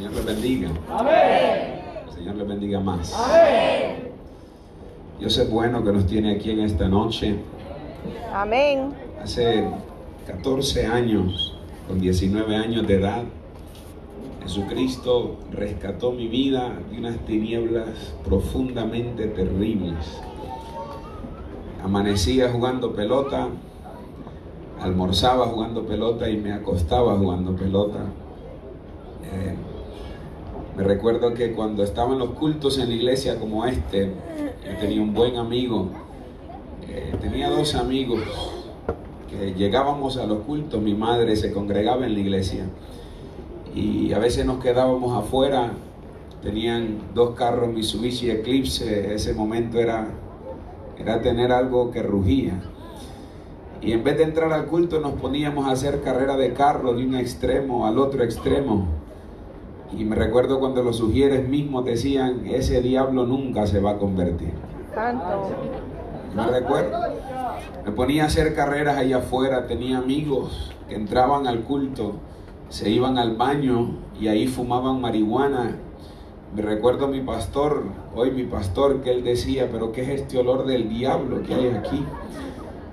Señor les bendiga. Amén. El Señor les bendiga más. Amén. Dios es bueno que nos tiene aquí en esta noche. Amén. Hace 14 años, con 19 años de edad, Jesucristo rescató mi vida de unas tinieblas profundamente terribles. Amanecía jugando pelota, almorzaba jugando pelota y me acostaba jugando pelota. Eh, me recuerdo que cuando estaban los cultos en la iglesia como este, yo tenía un buen amigo, eh, tenía dos amigos que llegábamos a los cultos, mi madre se congregaba en la iglesia y a veces nos quedábamos afuera, tenían dos carros Mitsubishi Eclipse, ese momento era, era tener algo que rugía. Y en vez de entrar al culto nos poníamos a hacer carrera de carro de un extremo al otro extremo. Y me recuerdo cuando los sugieres mismos decían, ese diablo nunca se va a convertir. Santo. Me recuerdo. Me ponía a hacer carreras allá afuera, tenía amigos que entraban al culto, se iban al baño y ahí fumaban marihuana. Me recuerdo a mi pastor, hoy mi pastor, que él decía, pero ¿qué es este olor del diablo que hay aquí?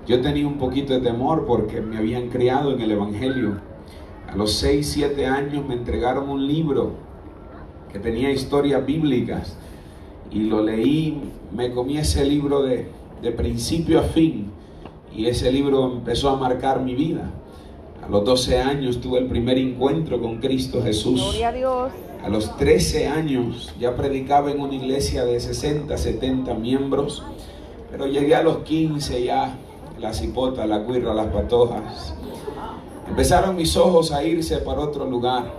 Yo tenía un poquito de temor porque me habían criado en el Evangelio. A los 6, 7 años me entregaron un libro que tenía historias bíblicas y lo leí, me comí ese libro de, de principio a fin y ese libro empezó a marcar mi vida. A los 12 años tuve el primer encuentro con Cristo Jesús. Gloria a Dios. A los 13 años ya predicaba en una iglesia de 60, 70 miembros, pero llegué a los 15 ya, la cipota, la cuirra, las patojas. Empezaron mis ojos a irse para otro lugar,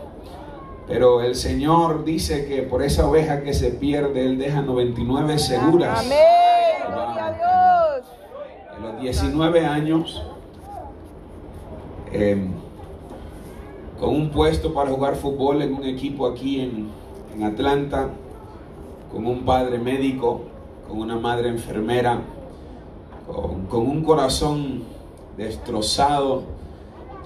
pero el Señor dice que por esa oveja que se pierde, Él deja 99 seguras. Amén. Gloria a Dios. A los 19 años, eh, con un puesto para jugar fútbol en un equipo aquí en, en Atlanta, con un padre médico, con una madre enfermera, con, con un corazón destrozado.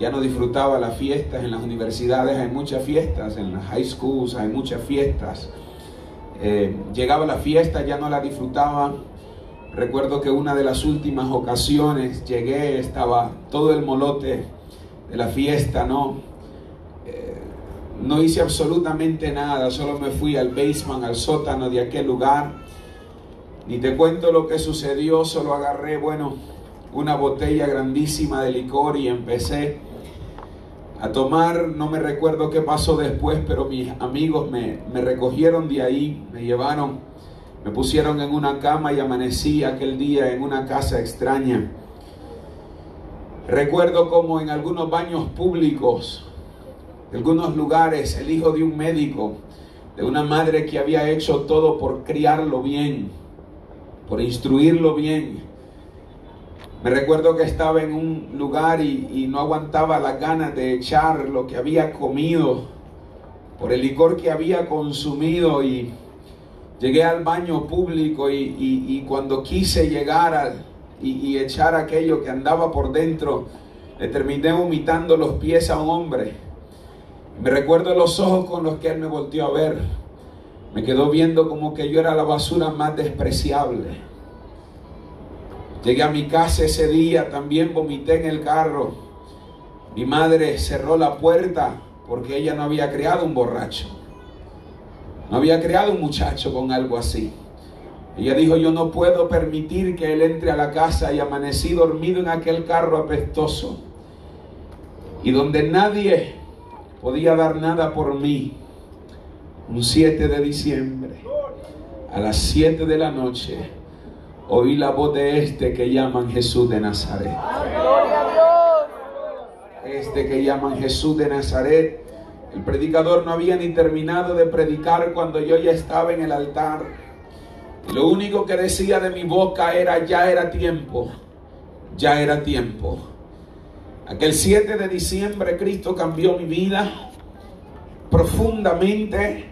Ya no disfrutaba las fiestas en las universidades, hay muchas fiestas, en las high schools hay muchas fiestas. Eh, llegaba la fiesta, ya no la disfrutaba. Recuerdo que una de las últimas ocasiones llegué, estaba todo el molote de la fiesta, ¿no? Eh, no hice absolutamente nada, solo me fui al basement, al sótano de aquel lugar. Ni te cuento lo que sucedió, solo agarré, bueno, una botella grandísima de licor y empecé a tomar, no me recuerdo qué pasó después, pero mis amigos me, me recogieron de ahí, me llevaron, me pusieron en una cama y amanecí aquel día en una casa extraña. Recuerdo como en algunos baños públicos, en algunos lugares, el hijo de un médico, de una madre que había hecho todo por criarlo bien, por instruirlo bien. Me recuerdo que estaba en un lugar y, no aguantaba las ganas de echar lo que había comido por el licor que había consumido y llegué al baño público y, cuando quise llegar al, y, echar aquello que andaba por dentro, le terminé vomitando los pies a un hombre. Me recuerdo los ojos con los que él me volteó a ver. Me quedó viendo como que yo era la basura más despreciable. Llegué a mi casa ese día, también vomité en el carro. Mi madre cerró la puerta porque ella no había creado un borracho. No había creado un muchacho con algo así. Ella dijo, yo no puedo permitir que él entre a la casa y amanecí dormido en aquel carro apestoso. Y donde nadie podía dar nada por mí. Un 7 de diciembre, a las 7 de la noche, oí la voz de este que llaman Jesús de Nazaret. Este que llaman Jesús de Nazaret. El predicador no había ni terminado de predicar cuando yo ya estaba en el altar. Lo único que decía de mi boca era, ya era tiempo, ya era tiempo. Aquel 7 de diciembre Cristo cambió mi vida profundamente.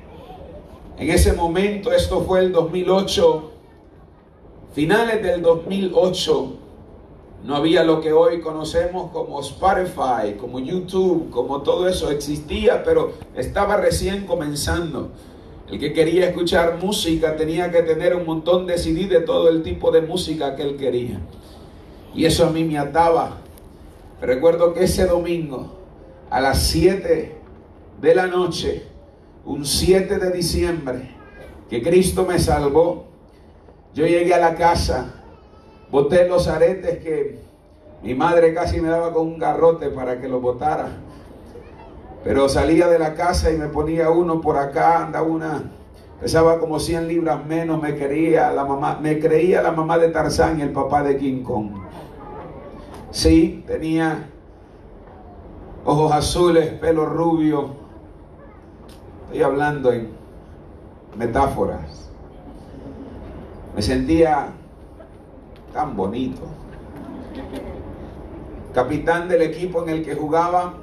En ese momento, esto fue el 2008, finales del 2008, No había lo que hoy conocemos como Spotify, como YouTube, como todo eso existía, pero estaba recién comenzando. El que quería escuchar música tenía que tener un montón de CD de todo el tipo de música que él quería. Y eso a mí me ataba. Recuerdo que ese domingo, a las 7 de la noche, un 7 de diciembre, que Cristo me salvó, yo llegué a la casa, boté los aretes que mi madre casi me daba con un garrote para que los botara pero salía de la casa y me ponía uno por acá, andaba una, pesaba como 100 libras menos, me quería la mamá, me creía la mamá de Tarzán y el papá de King Kong. Sí, tenía ojos azules, pelo rubio. Estoy hablando en metáforas. Me sentía tan bonito. Capitán del equipo en el que jugaba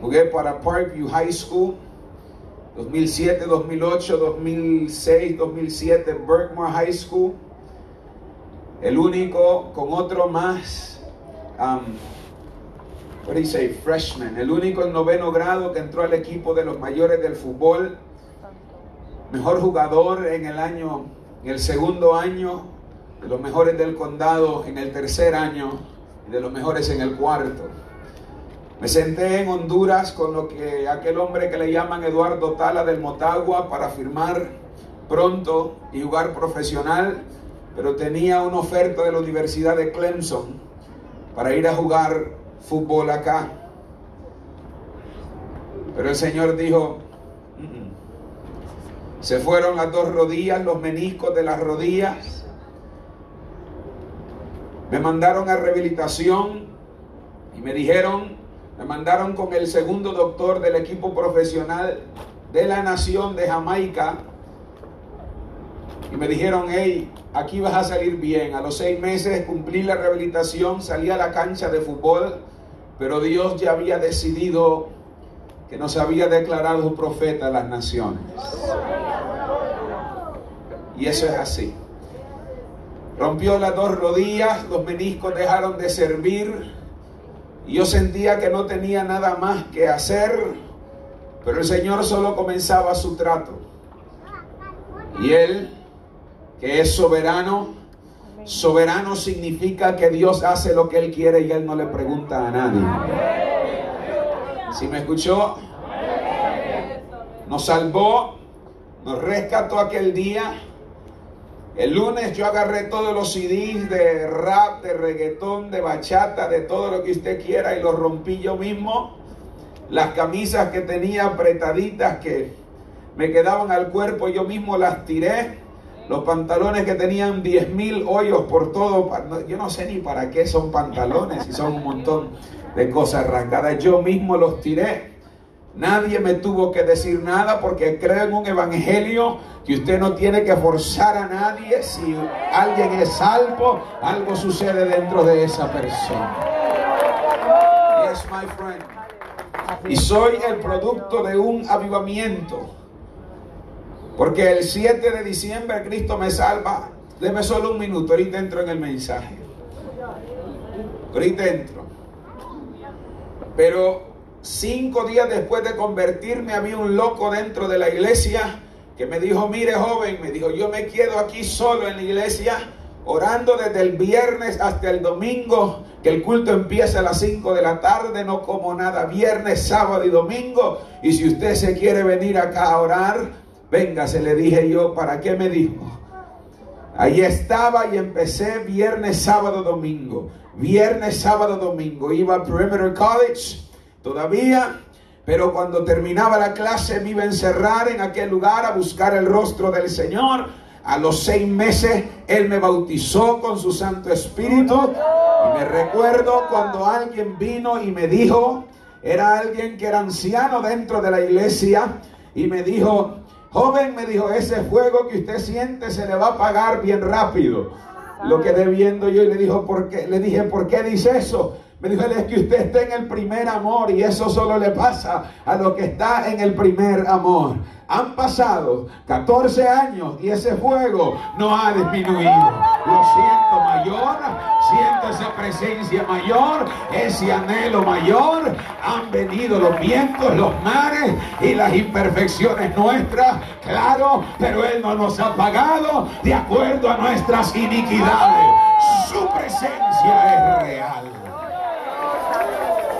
Jugué para Parkview High School, 2007, 2008, 2006, 2007, Berkmore High School. El único con otro más, um, what do you say, freshman, el único en noveno grado que entró al equipo de los mayores del fútbol. Mejor jugador en el año, en el segundo año, de los mejores del condado en el tercer año y de los mejores en el cuarto. Me senté en Honduras con lo que aquel hombre que le llaman Eduardo Tala del Motagua para firmar pronto y jugar profesional, pero tenía una oferta de la Universidad de Clemson para ir a jugar fútbol acá. Pero el Señor dijo, se fueron las dos rodillas, los meniscos de las rodillas. Me mandaron a rehabilitación y me dijeron, me mandaron con el segundo doctor del equipo profesional de la nación de Jamaica y me dijeron, hey, aquí vas a salir bien. A los seis meses cumplí la rehabilitación, salí a la cancha de fútbol, pero Dios ya había decidido que nos había declarado profeta a las naciones. Y eso es así. Rompió las dos rodillas, los meniscos dejaron de servir, y yo sentía que no tenía nada más que hacer, pero el Señor solo comenzaba su trato. Y Él, que es soberano, soberano significa que Dios hace lo que Él quiere y Él no le pregunta a nadie. Si me escuchó, nos salvó, nos rescató aquel día el lunes yo agarré todos los CDs de rap, de reggaetón, de bachata, de todo lo que usted quiera y los rompí yo mismo. Las camisas que tenía apretaditas que me quedaban al cuerpo yo mismo las tiré. Los pantalones que tenían 10 mil hoyos por todo. Yo no sé ni para qué son pantalones y son un montón de cosas arrancadas. Yo mismo los tiré. Nadie me tuvo que decir nada porque creo en un evangelio que usted no tiene que forzar a nadie. Si alguien es salvo, algo sucede dentro de esa persona. Yes, my friend. Y soy el producto de un avivamiento. Porque el 7 de diciembre Cristo me salva. Deme solo un minuto, ahorita entro en el mensaje. Ahorita entro. Pero Cinco días después de convertirme había un loco dentro de la iglesia que me dijo, mire joven, me dijo, yo me quedo aquí solo en la iglesia orando desde el viernes hasta el domingo, que el culto empieza a las 5 de la tarde, no como nada, viernes, sábado y domingo. Y si usted se quiere venir acá a orar, venga, se le dije yo, ¿para qué me dijo? Ahí estaba y empecé viernes, sábado, domingo. Viernes, sábado, domingo. Iba a Perimeter College todavía, pero cuando terminaba la clase me iba a encerrar en aquel lugar a buscar el rostro del Señor. A los seis meses Él me bautizó con su Santo Espíritu. Y me recuerdo cuando alguien vino y me dijo, era alguien que era anciano dentro de la iglesia, y me dijo, joven, me dijo, ese fuego que usted siente se le va a apagar bien rápido. Lo quedé viendo yo y le, dijo, ¿por qué? le dije, ¿por qué dice eso? Me dijo, es que usted está en el primer amor y eso solo le pasa a lo que está en el primer amor. Han pasado 14 años y ese fuego no ha disminuido. Lo siento mayor, siento esa presencia mayor, ese anhelo mayor. Han venido los vientos, los mares y las imperfecciones nuestras, claro, pero Él no nos ha pagado de acuerdo a nuestras iniquidades. Su presencia es real.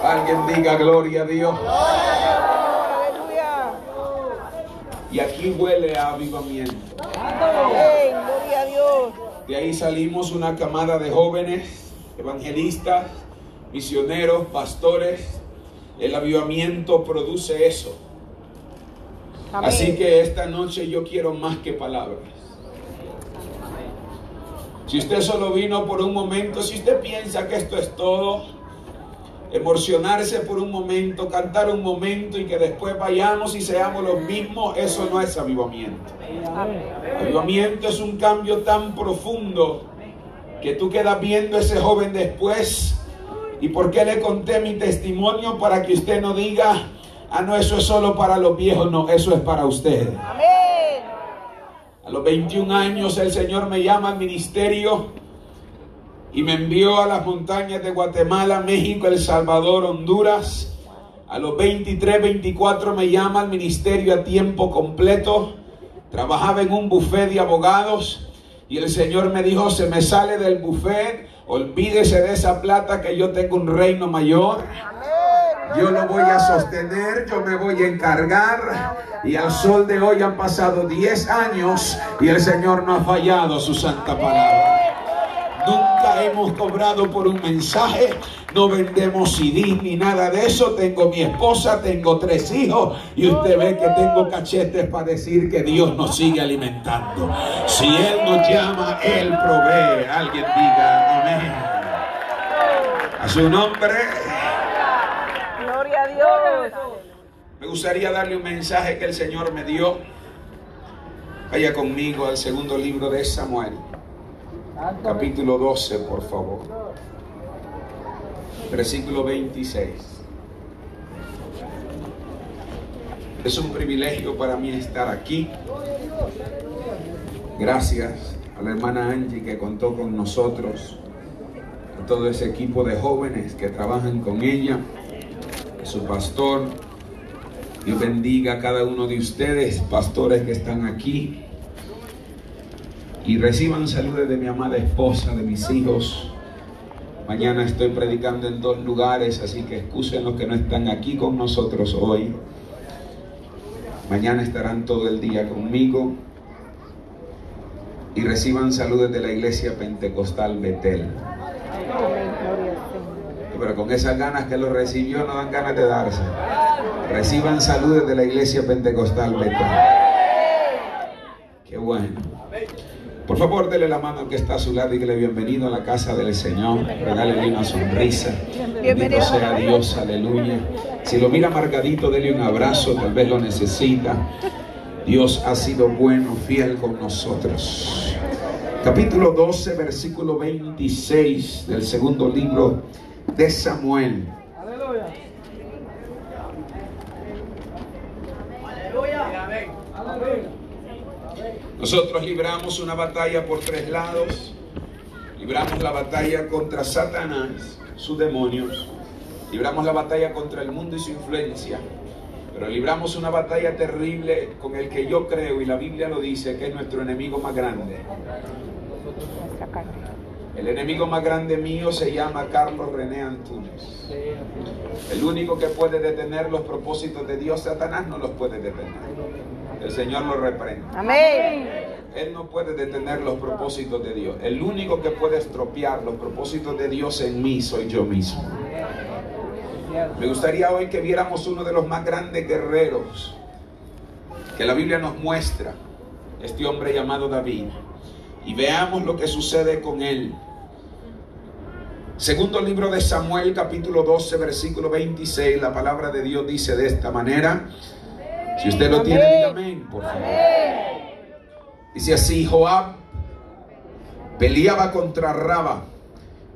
Alguien diga gloria a Dios. Aleluya. Y aquí huele a avivamiento. Amén. Gloria a Dios. De ahí salimos una camada de jóvenes, evangelistas, misioneros, pastores. El avivamiento produce eso. Amén. Así que esta noche yo quiero más que palabras. Si usted solo vino por un momento, si usted piensa que esto es todo, emocionarse por un momento, cantar un momento y que después vayamos y seamos los mismos, eso no es avivamiento. Avivamiento es un cambio tan profundo que tú quedas viendo a ese joven después. ¿Y por qué le conté mi testimonio? Para que usted no diga, ah, no, eso es solo para los viejos, no, eso es para usted. A los 21 años el Señor me llama al ministerio y me envió a las montañas de Guatemala, México, El Salvador, Honduras. A los 23, 24 me llama al ministerio a tiempo completo. Trabajaba en un buffet de abogados y el Señor me dijo, se me sale del buffet, olvídese de esa plata que yo tengo un reino mayor. Yo lo voy a sostener, yo me voy a encargar. Y al sol de hoy han pasado 10 años y el Señor no ha fallado su santa palabra. Nunca hemos cobrado por un mensaje, no vendemos CD ni nada de eso. Tengo mi esposa, tengo tres hijos y usted ve que tengo cachetes para decir que Dios nos sigue alimentando. Si Él nos llama, Él provee. Alguien diga amén. A su nombre. Gloria a Dios. Me gustaría darle un mensaje que el Señor me dio. Vaya conmigo al segundo libro de Samuel, capítulo 12, por favor. Versículo 26. Es un privilegio para mí estar aquí. Gracias a la hermana Angie que contó con nosotros, a todo ese equipo de jóvenes que trabajan con ella, su pastor, Dios bendiga a cada uno de ustedes, pastores que están aquí. Y reciban saludos de mi amada esposa, de mis hijos. Mañana estoy predicando en dos lugares, así que excusen los que no están aquí con nosotros hoy. Mañana estarán todo el día conmigo. Y reciban saludos de la iglesia pentecostal Betel. Pero con esas ganas que lo recibió no dan ganas de darse. Reciban saludos de la iglesia pentecostal Betel. Qué bueno. Por favor, dele la mano al que está a su lado y que le bienvenido a la casa del Señor. Regálele una sonrisa. Bendito sea Dios, aleluya. Si lo mira marcadito, dele un abrazo, tal vez lo necesita. Dios ha sido bueno, fiel con nosotros. Capítulo 12, versículo 26 del segundo libro de Samuel. Nosotros libramos una batalla por tres lados. Libramos la batalla contra Satanás, sus demonios. Libramos la batalla contra el mundo y su influencia. Pero libramos una batalla terrible con el que yo creo, y la Biblia lo dice, que es nuestro enemigo más grande. El enemigo más grande mío se llama Carlos René Antunes. El único que puede detener los propósitos de Dios, Satanás no los puede detener. El Señor lo reprende. Amén. Él no puede detener los propósitos de Dios. El único que puede estropear los propósitos de Dios en mí soy yo mismo. Me gustaría hoy que viéramos uno de los más grandes guerreros que la Biblia nos muestra, este hombre llamado David, y veamos lo que sucede con él. Segundo libro de Samuel, capítulo 12, versículo 26, la palabra de Dios dice de esta manera. Si usted lo tiene, diga amén, por favor. Dice así, Joab peleaba contra Raba,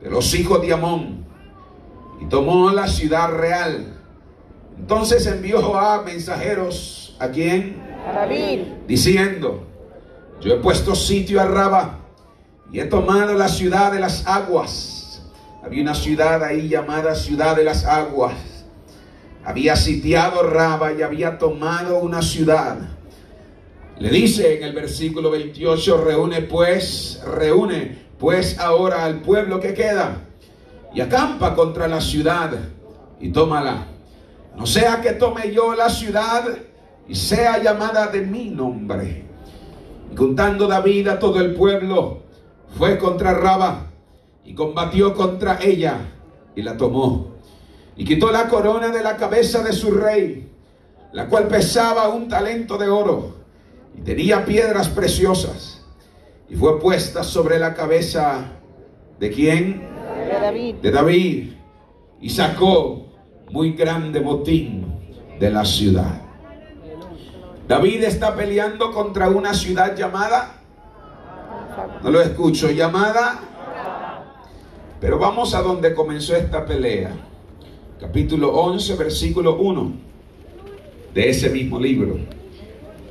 de los hijos de Amón, tomó la ciudad real. Entonces envió Joab mensajeros a quien A David. diciendo, yo he puesto sitio a Raba y he tomado la ciudad de las aguas. Había una ciudad ahí llamada ciudad de las aguas. Había sitiado Raba y había tomado una ciudad. Le dice en el versículo 28, reúne pues, reúne pues ahora al pueblo que queda y acampa contra la ciudad y tómala. No sea que tome yo la ciudad y sea llamada de mi nombre. Y contando David a todo el pueblo, fue contra Raba y combatió contra ella y la tomó. Y quitó la corona de la cabeza de su rey, la cual pesaba un talento de oro y tenía piedras preciosas. Y fue puesta sobre la cabeza de quién? De David. De David. Y sacó muy grande botín de la ciudad. David está peleando contra una ciudad llamada, no lo escucho, llamada, pero vamos a donde comenzó esta pelea. Capítulo 11, versículo 1 de ese mismo libro.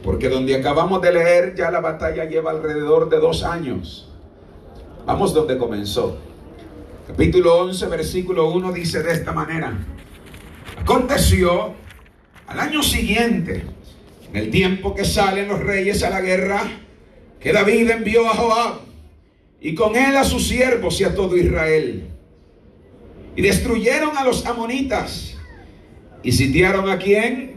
Porque donde acabamos de leer ya la batalla lleva alrededor de dos años. Vamos donde comenzó. Capítulo 11, versículo 1 dice de esta manera. Aconteció al año siguiente, en el tiempo que salen los reyes a la guerra, que David envió a Joab y con él a sus siervos y a todo Israel. Y destruyeron a los amonitas. ¿Y sitiaron a quién?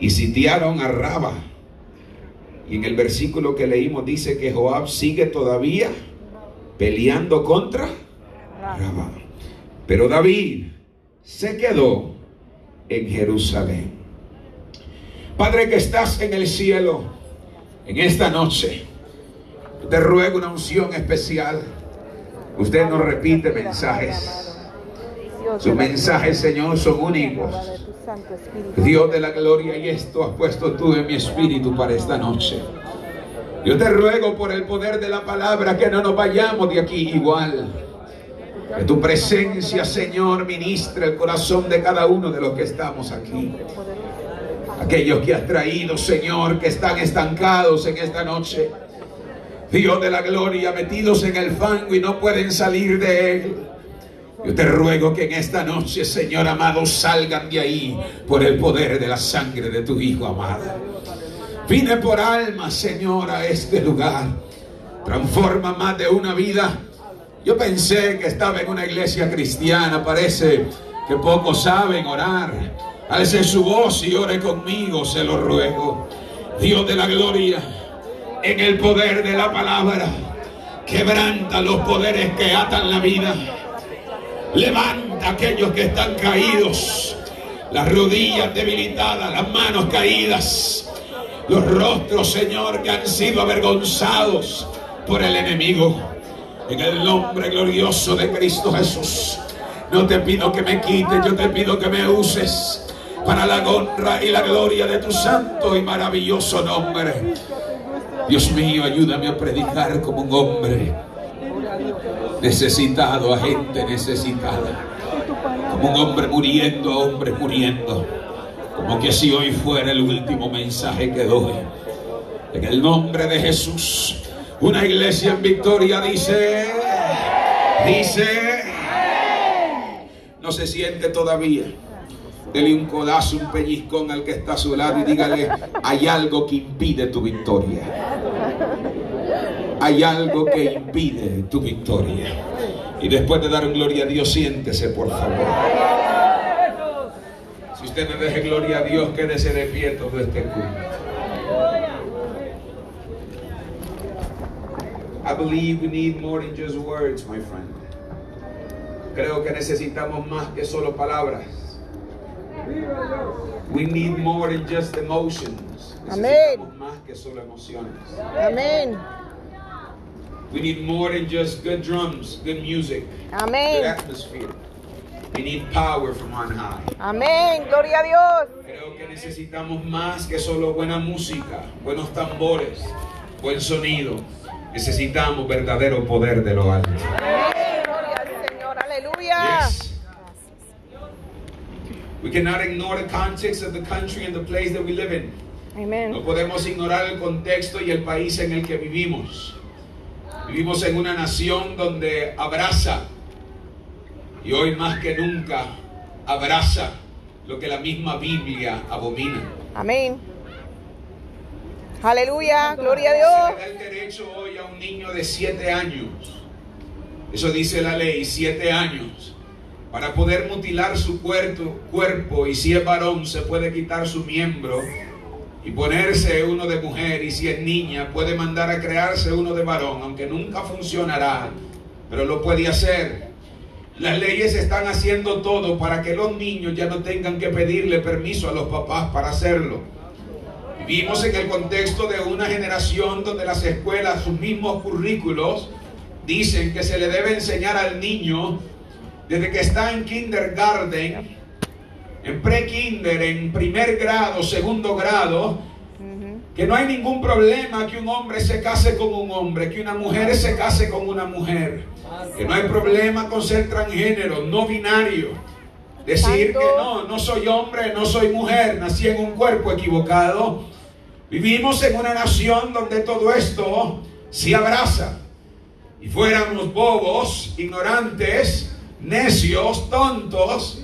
Y sitiaron a Raba. Y en el versículo que leímos dice que Joab sigue todavía peleando contra Raba. Pero David se quedó en Jerusalén. Padre que estás en el cielo, en esta noche, te ruego una unción especial. Usted no repite mensajes. Sus mensajes, Señor, son únicos. Dios de la gloria, y esto has puesto tú en mi espíritu para esta noche. Yo te ruego por el poder de la palabra que no nos vayamos de aquí igual. Que tu presencia, Señor, ministre el corazón de cada uno de los que estamos aquí. Aquellos que has traído, Señor, que están estancados en esta noche. Dios de la gloria, metidos en el fango y no pueden salir de él. Yo te ruego que en esta noche, Señor amado, salgan de ahí por el poder de la sangre de tu Hijo amado. Vine por alma, Señor, a este lugar. Transforma más de una vida. Yo pensé que estaba en una iglesia cristiana. Parece que pocos saben orar. Alce su voz y ore conmigo, se lo ruego. Dios de la gloria, en el poder de la palabra, quebranta los poderes que atan la vida. Levanta a aquellos que están caídos, las rodillas debilitadas, las manos caídas, los rostros, Señor, que han sido avergonzados por el enemigo. En el nombre glorioso de Cristo Jesús. No te pido que me quites, yo te pido que me uses para la honra y la gloria de tu santo y maravilloso nombre. Dios mío, ayúdame a predicar como un hombre necesitado a gente necesitada. Como un hombre muriendo a hombre muriendo. Como que si hoy fuera el último mensaje que doy. En el nombre de Jesús. Una iglesia en victoria dice, dice, no se siente todavía. Dele un codazo, un pellizcón al que está a su lado y dígale, hay algo que impide tu victoria. Hay algo que impide tu victoria. Y después de dar gloria a Dios, siéntese, por favor. Si usted no deje gloria a Dios, quédese de pie todo este culto. I believe we need more than just words, my friend. Creo que necesitamos más que solo palabras. We need more than just emotions. Necesitamos más que solo emociones. Amén. We need more than just good drums, good music, good atmosphere. We need power from on high. Amén. Gloria a Dios. Creo que necesitamos más que solo buena música, buenos tambores, buen sonido. Necesitamos verdadero poder de lo alto. Amén. Gloria al Señor. Aleluya. Yes. Cannot ignore the context of the country and the place that we live in. No Amén. podemos ignorar el contexto y el país en el que vivimos. Vivimos en una nación donde abraza, y hoy más que nunca, abraza lo que la misma Biblia abomina. Amén. Aleluya. Gloria a Se Dios. le da el derecho hoy a un niño de siete años. Eso dice la ley, siete años. Para poder mutilar su cuerpo, cuerpo y si es varón se puede quitar su miembro y ponerse uno de mujer y si es niña puede mandar a crearse uno de varón, aunque nunca funcionará, pero lo puede hacer. Las leyes están haciendo todo para que los niños ya no tengan que pedirle permiso a los papás para hacerlo. Vivimos en el contexto de una generación donde las escuelas, sus mismos currículos, dicen que se le debe enseñar al niño desde que está en kindergarten, en pre-kinder, en primer grado, segundo grado, que no hay ningún problema que un hombre se case con un hombre, que una mujer se case con una mujer, que no hay problema con ser transgénero, no binario. Decir que no, no soy hombre, no soy mujer, nací en un cuerpo equivocado. Vivimos en una nación donde todo esto se abraza. Y fuéramos bobos, ignorantes, necios, tontos,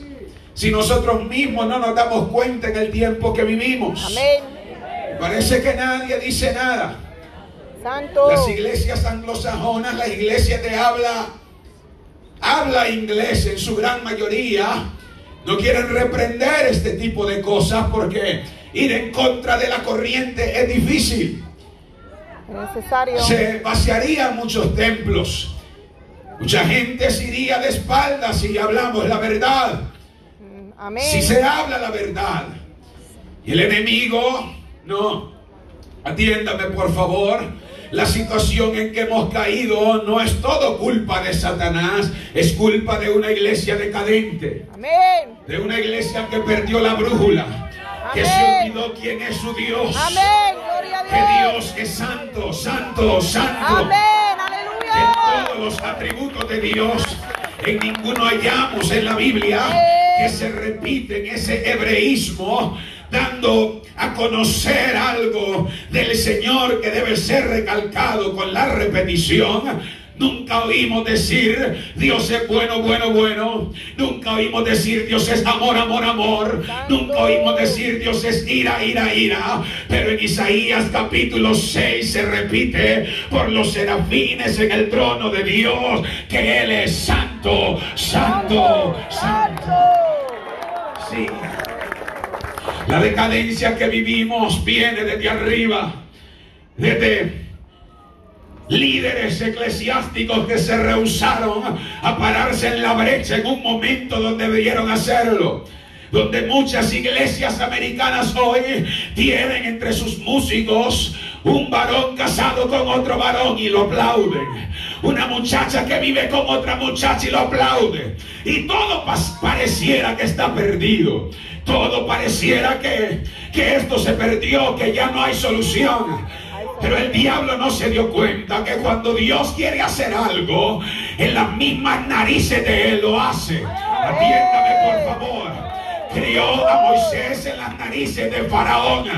si nosotros mismos no nos damos cuenta en el tiempo que vivimos. Amén. Parece que nadie dice nada. Santo. Las iglesias anglosajonas, la iglesia te habla, habla inglés en su gran mayoría. No quieren reprender este tipo de cosas porque ir en contra de la corriente es difícil. Es necesario. Se vaciarían muchos templos. Mucha gente se iría de espaldas si hablamos la verdad. Mm, Amén. Si se habla la verdad. Y el enemigo, no. Atiéndame por favor. La situación en que hemos caído no es todo culpa de Satanás, es culpa de una iglesia decadente, Amén. de una iglesia que perdió la brújula, que se olvidó quién es su Dios, Amén. Gloria a que Dios. Dios es santo, santo, santo Amén. Todos los atributos de Dios. En ninguno hallamos en la Biblia que se repite en ese hebreísmo, dando a conocer algo del Señor que debe ser recalcado con la repetición. Nunca oímos decir Dios es bueno, bueno, bueno. Nunca oímos decir Dios es amor, amor, amor. Nunca oímos decir Dios es ira, ira, ira. Pero en Isaías capítulo 6 se repite por los serafines en el trono de Dios que Él es santo, santo, santo. Sí. La decadencia que vivimos viene desde arriba, desde líderes eclesiásticos que se rehusaron a pararse en la brecha en un momento donde debieron hacerlo. Donde muchas iglesias americanas hoy tienen entre sus músicos un varón casado con otro varón y lo aplauden. Una muchacha que vive con otra muchacha y lo aplaude. Y todo pareciera que está perdido. Todo pareciera que, que esto se perdió, que ya no hay solución. Pero el diablo no se dio cuenta que cuando Dios quiere hacer algo, en las mismas narices de él lo hace. Atiéndame por favor. Crió a Moisés en las narices de Faraón.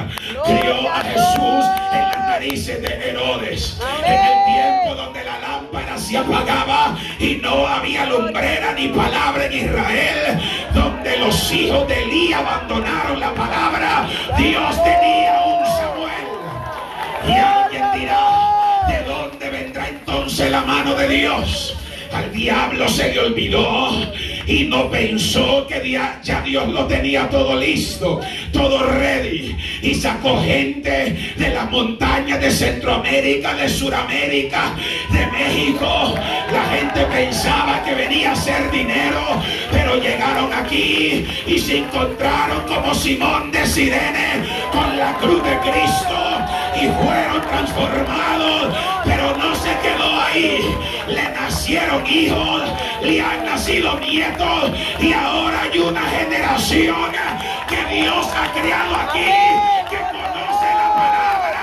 Crió a Jesús en las narices de Herodes. En el tiempo donde la lámpara se apagaba y no había lumbrera ni palabra en Israel, donde los hijos de Elí abandonaron la palabra, Dios tenía un. Y alguien dirá, ¿de dónde vendrá entonces la mano de Dios? Al diablo se le olvidó y no pensó que ya Dios lo tenía todo listo, todo ready. Y sacó gente de las montañas de Centroamérica, de Suramérica, de México. La gente pensaba que venía a ser dinero, pero llegaron aquí y se encontraron como Simón de Sirene con la cruz de Cristo y fueron transformados, pero no se quedó ahí. Le nacieron hijos, le han nacido nietos y ahora hay una generación que Dios ha creado aquí, que conoce la palabra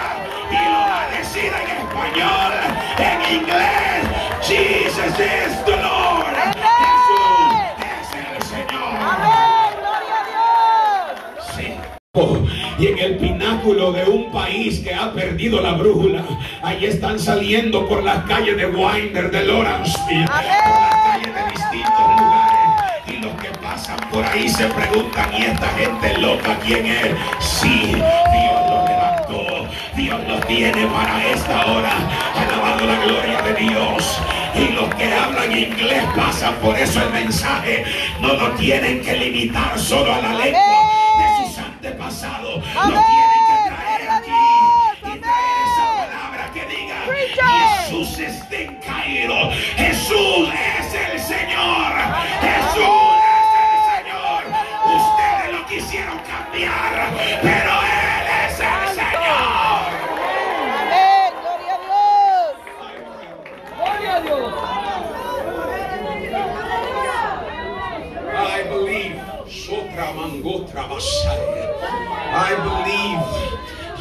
y lo va a en español, en inglés. Jesus is the Lord. Jesús es el Señor. Amén. Gloria a tabernáculo de un país que ha perdido la brújula. Ahí están saliendo por las calles de Winder, de Lawrenceville, por las calles de distintos lugares. Y los que pasan por ahí se preguntan, ¿y esta gente loca quién es? Sí, Dios lo levantó. Dios lo tiene para esta hora. Alabado la gloria de Dios. Y los que hablan inglés pasan por eso el mensaje. No lo tienen que limitar solo a la lengua de sus antepasados. Lo tienen que traer Gloria a aquí Dios. y traer esa palabra que diga. Jesús está en caído. Jesús es el Señor. Jesús es el Señor. Ustedes lo quisieron cambiar, pero Él es el Señor. Amén. Gloria a Dios. Gloria a Dios. I believe. Sotra mangotra basaya. I believe.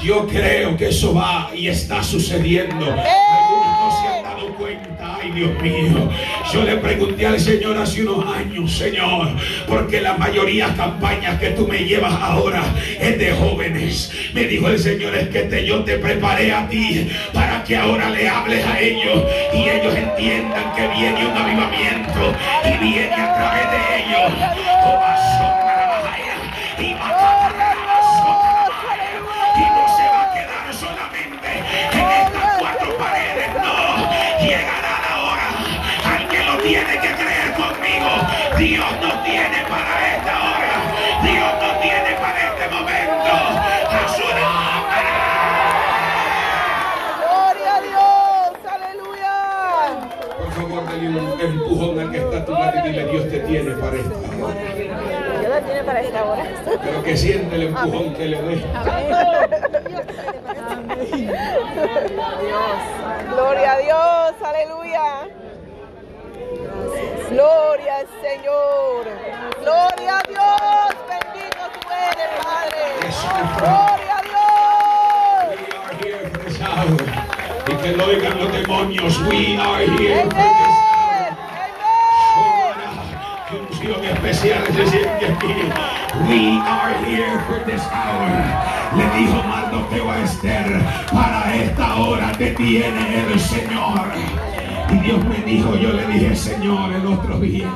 Yo creo que eso va y está sucediendo. Algunos no se han dado cuenta. Ay, Dios mío. Yo le pregunté al Señor hace unos años, Señor, porque la mayoría de campañas que tú me llevas ahora es de jóvenes. Me dijo el Señor, es que te, yo te preparé a ti para que ahora le hables a ellos y ellos entiendan que viene un avivamiento y viene a través de ellos. Oh, tiene para esta hora. ¿Qué la tiene para esta hora? Pero que siente el empujón que le doy. Gloria a Dios, aleluya. Gloria al Señor. Gloria a Dios. Bendito tú eres, Padre. Gloria a Dios. We are here for this hour. Y que lo oigan los demonios. We are here for this Unción especial se siente aquí. We are here for this hour. Le dijo Mardoqueo a Esther, para esta hora te tiene el Señor. Y Dios me dijo, yo le dije, Señor, el otro día.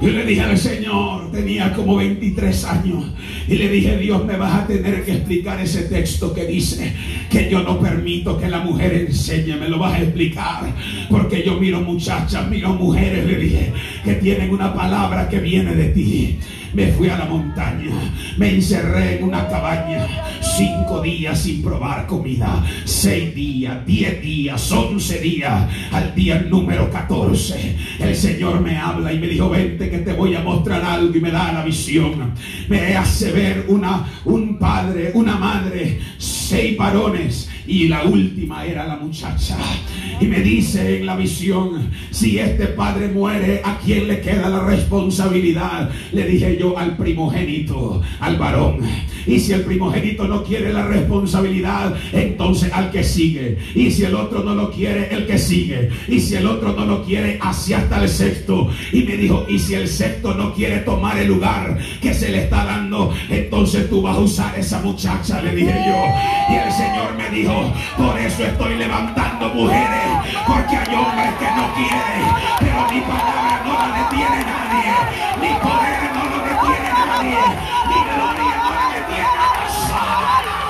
Yo le dije al Señor, tenía como 23 años, y le dije, Dios, me vas a tener que explicar ese texto que dice que yo no permito que la mujer enseñe, me lo vas a explicar, porque yo miro muchachas, miro mujeres, le dije, que tienen una palabra que viene de ti. Me fui a la montaña, me encerré en una cabaña, cinco días sin probar comida, seis días, diez días, once días, al día número 14. El Señor me habla y me dijo, vente que te voy a mostrar algo y me da la visión. Me hace ver una, un padre, una madre, seis varones y la última era la muchacha. Y me dice en la visión, si este padre muere, ¿a quién le queda la responsabilidad? Le dije yo al primogénito, al varón. Y si el primogénito no quiere la responsabilidad, entonces al que sigue. Y si el otro no lo quiere, el que sigue. Y si el otro no lo quiere, así hasta el sexto. Y me dijo, y si el sexto no quiere tomar el lugar que se le está dando, entonces tú vas a usar esa muchacha, le dije yo. Y el Señor me dijo, por eso estoy levantando mujeres, porque hay hombres que no quieren, pero mi palabra no la detiene nadie, mi poder no lo detiene nadie, mi gloria no la detiene mi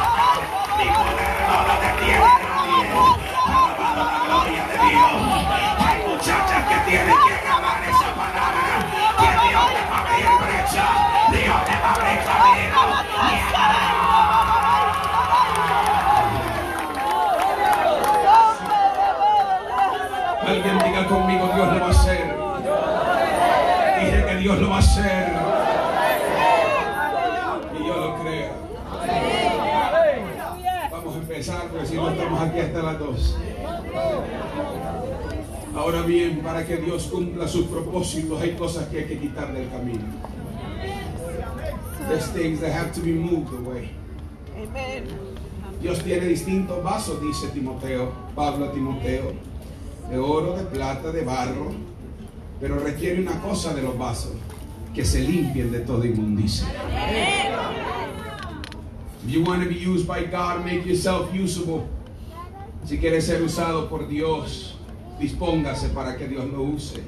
estamos aquí hasta las dos. Ahora bien, para que Dios cumpla sus propósitos, hay cosas que hay que quitar del camino. There's things that have to be moved away. Dios tiene distintos vasos, dice Timoteo, Pablo a Timoteo, de oro, de plata, de barro, pero requiere una cosa de los vasos, que se limpien de toda inmundicia. If you want to be used by God, make yourself usable. Si quieres ser usado por Dios, dispóngase para que Dios lo use.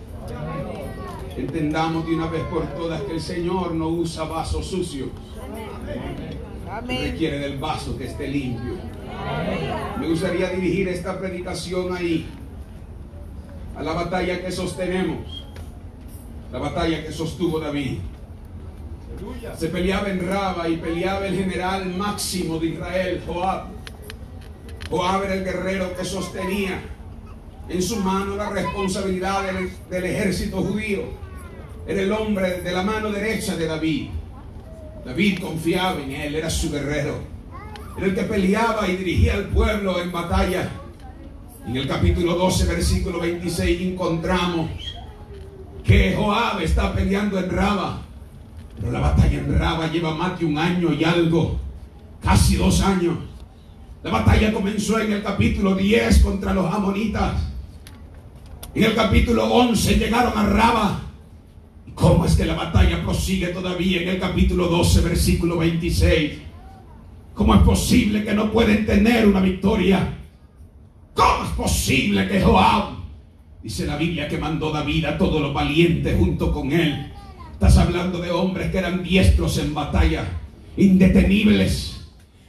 Entendamos de una vez por todas que el Señor no usa vasos sucios. Amén. Requiere del vaso que esté limpio. Me gustaría dirigir esta predicación ahí, a la batalla que sostenemos, la batalla que sostuvo David. Se peleaba en Raba y peleaba el general máximo de Israel, Joab. Joab era el guerrero que sostenía en su mano la responsabilidad del, ejército judío. Era el hombre de la mano derecha de David. David confiaba en él, era su guerrero. Era el que peleaba y dirigía al pueblo en batalla. En el capítulo 12, versículo 26, encontramos que Joab está peleando en Raba. Pero la batalla en Raba lleva más de un año y algo, casi dos años. La batalla comenzó en el capítulo 10 contra los amonitas. En el capítulo 11 llegaron a Raba. ¿Y cómo es que la batalla prosigue todavía en el capítulo 12, versículo 26? ¿Cómo es posible que no pueden tener una victoria? ¿Cómo es posible que Joab, dice la Biblia, que mandó David a todos los valientes junto con él? Estás hablando de hombres que eran diestros en batalla, indetenibles.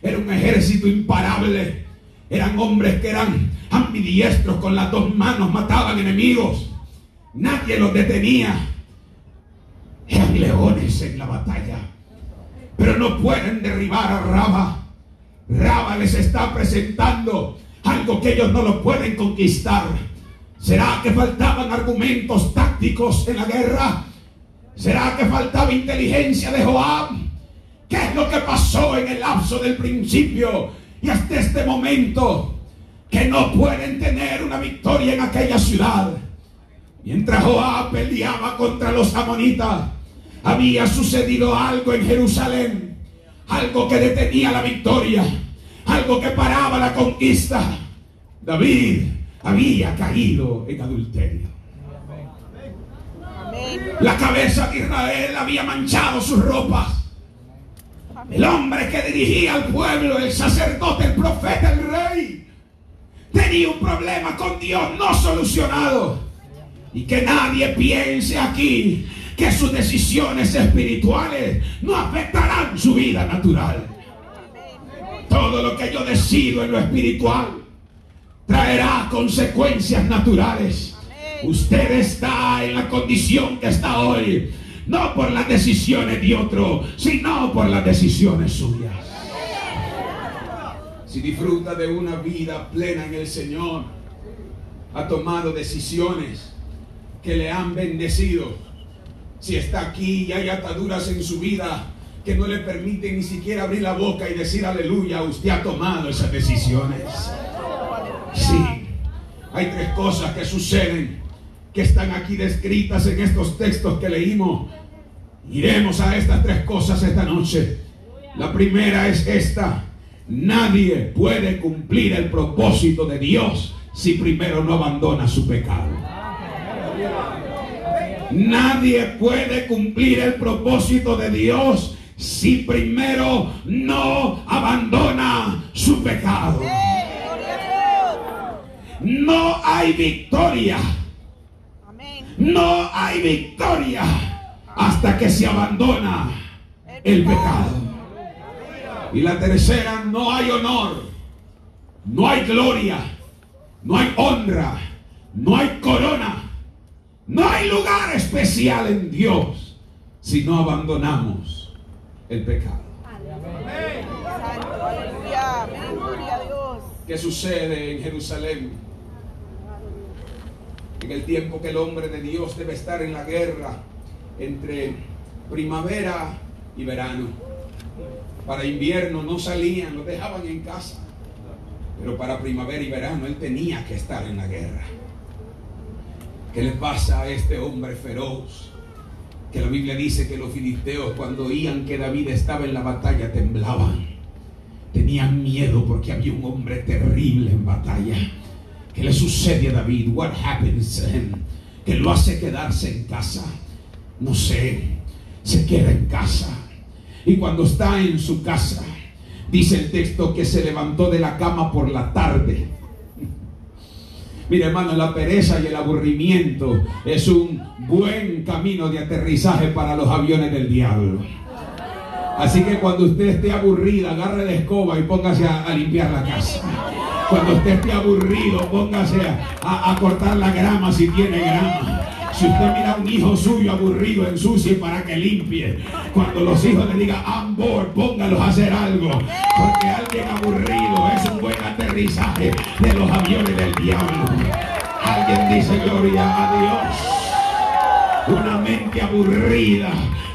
Era un ejército imparable. Eran hombres que eran ambidiestros, con las dos manos mataban enemigos. Nadie los detenía. Eran leones en la batalla. Pero no pueden derribar a Raba. Raba les está presentando algo que ellos no lo pueden conquistar. ¿Será que faltaban argumentos tácticos en la guerra? ¿Será que faltaba inteligencia de Joab? ¿Qué es lo que pasó en el lapso del principio y hasta este momento? Que no pueden tener una victoria en aquella ciudad. Mientras Joab peleaba contra los amonitas, había sucedido algo en Jerusalén. Algo que detenía la victoria. Algo que paraba la conquista. David había caído en adulterio. La cabeza de Israel había manchado sus ropas. El hombre que dirigía al pueblo, el sacerdote, el profeta, el rey, tenía un problema con Dios no solucionado. Y que nadie piense aquí que sus decisiones espirituales no afectarán su vida natural. Todo lo que yo decido en lo espiritual traerá consecuencias naturales. Usted está en la condición que está hoy, no por las decisiones de otro, sino por las decisiones suyas. Si disfruta de una vida plena en el Señor, ha tomado decisiones que le han bendecido. Si está aquí y hay ataduras en su vida que no le permiten ni siquiera abrir la boca y decir aleluya, usted ha tomado esas decisiones. Sí, hay tres cosas que suceden que están aquí descritas en estos textos que leímos. Iremos a estas tres cosas esta noche. La primera es esta. Nadie puede cumplir el propósito de Dios si primero no abandona su pecado. Nadie puede cumplir el propósito de Dios si primero no abandona su pecado. No hay victoria. No hay victoria hasta que se abandona el pecado. Y la tercera, no hay honor, no hay gloria, no hay honra, no hay corona, no hay lugar especial en Dios si no abandonamos el pecado. ¿Qué sucede en Jerusalén? En el tiempo que el hombre de Dios debe estar en la guerra entre primavera y verano. Para invierno no salían, lo dejaban en casa. Pero para primavera y verano él tenía que estar en la guerra. ¿Qué le pasa a este hombre feroz? Que la Biblia dice que los filisteos cuando oían que David estaba en la batalla temblaban. Tenían miedo porque había un hombre terrible en batalla. ¿Qué le sucede a David? What happens to him? Que lo hace quedarse en casa. No sé, se queda en casa. Y cuando está en su casa, Dice el texto que se levantó de la cama por la tarde. Mire hermano, la pereza y el aburrimiento es un buen camino de aterrizaje para los aviones del diablo. Así que cuando usted esté aburrida, agarre la escoba y póngase a, a limpiar la casa. Cuando usted esté aburrido, póngase a, a cortar la grama si tiene grama. Si usted mira a un hijo suyo aburrido, ensucie para que limpie. Cuando los hijos le digan, I'm bored, póngalos a hacer algo. Porque alguien aburrido es un buen aterrizaje de los aviones del diablo. Alguien dice gloria a Dios. Una mente aburrida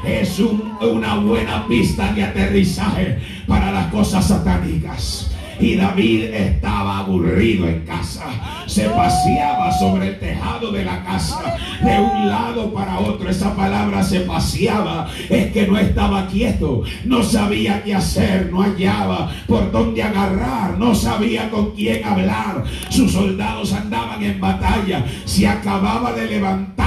es un- una buena pista de aterrizaje para las cosas satánicas. Y David estaba aburrido en casa. Se paseaba sobre el tejado de la casa de un lado para otro. Esa palabra se paseaba. Es que no estaba quieto. No sabía qué hacer. No hallaba por dónde agarrar. No sabía con quién hablar. Sus soldados andaban en batalla. Se acababa de levantar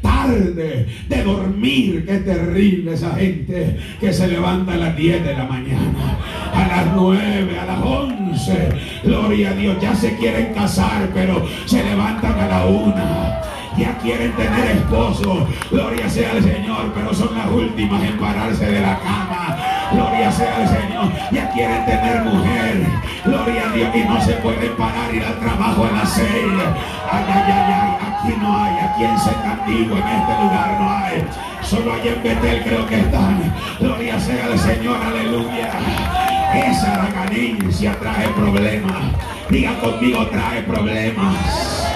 tarde de dormir. Qué terrible esa gente que se levanta a las 10 de la mañana, a las 9, a las 11. Gloria a Dios, ya se quieren casar, pero se levantan a la una. Ya quieren tener esposo, gloria sea al Señor, pero son las últimas en pararse de la cama. Gloria sea al Señor. Ya quieren tener mujer. Gloria a Dios. Y no se pueden parar ir al trabajo a las seis. Ay, ay, ay, ay. Aquí no hay. Aquí en Secativo, en este lugar no hay. Solo hay en Betel creo que están. Gloria sea al Señor. Aleluya. Esa raganencia trae problemas. Diga conmigo, trae problemas.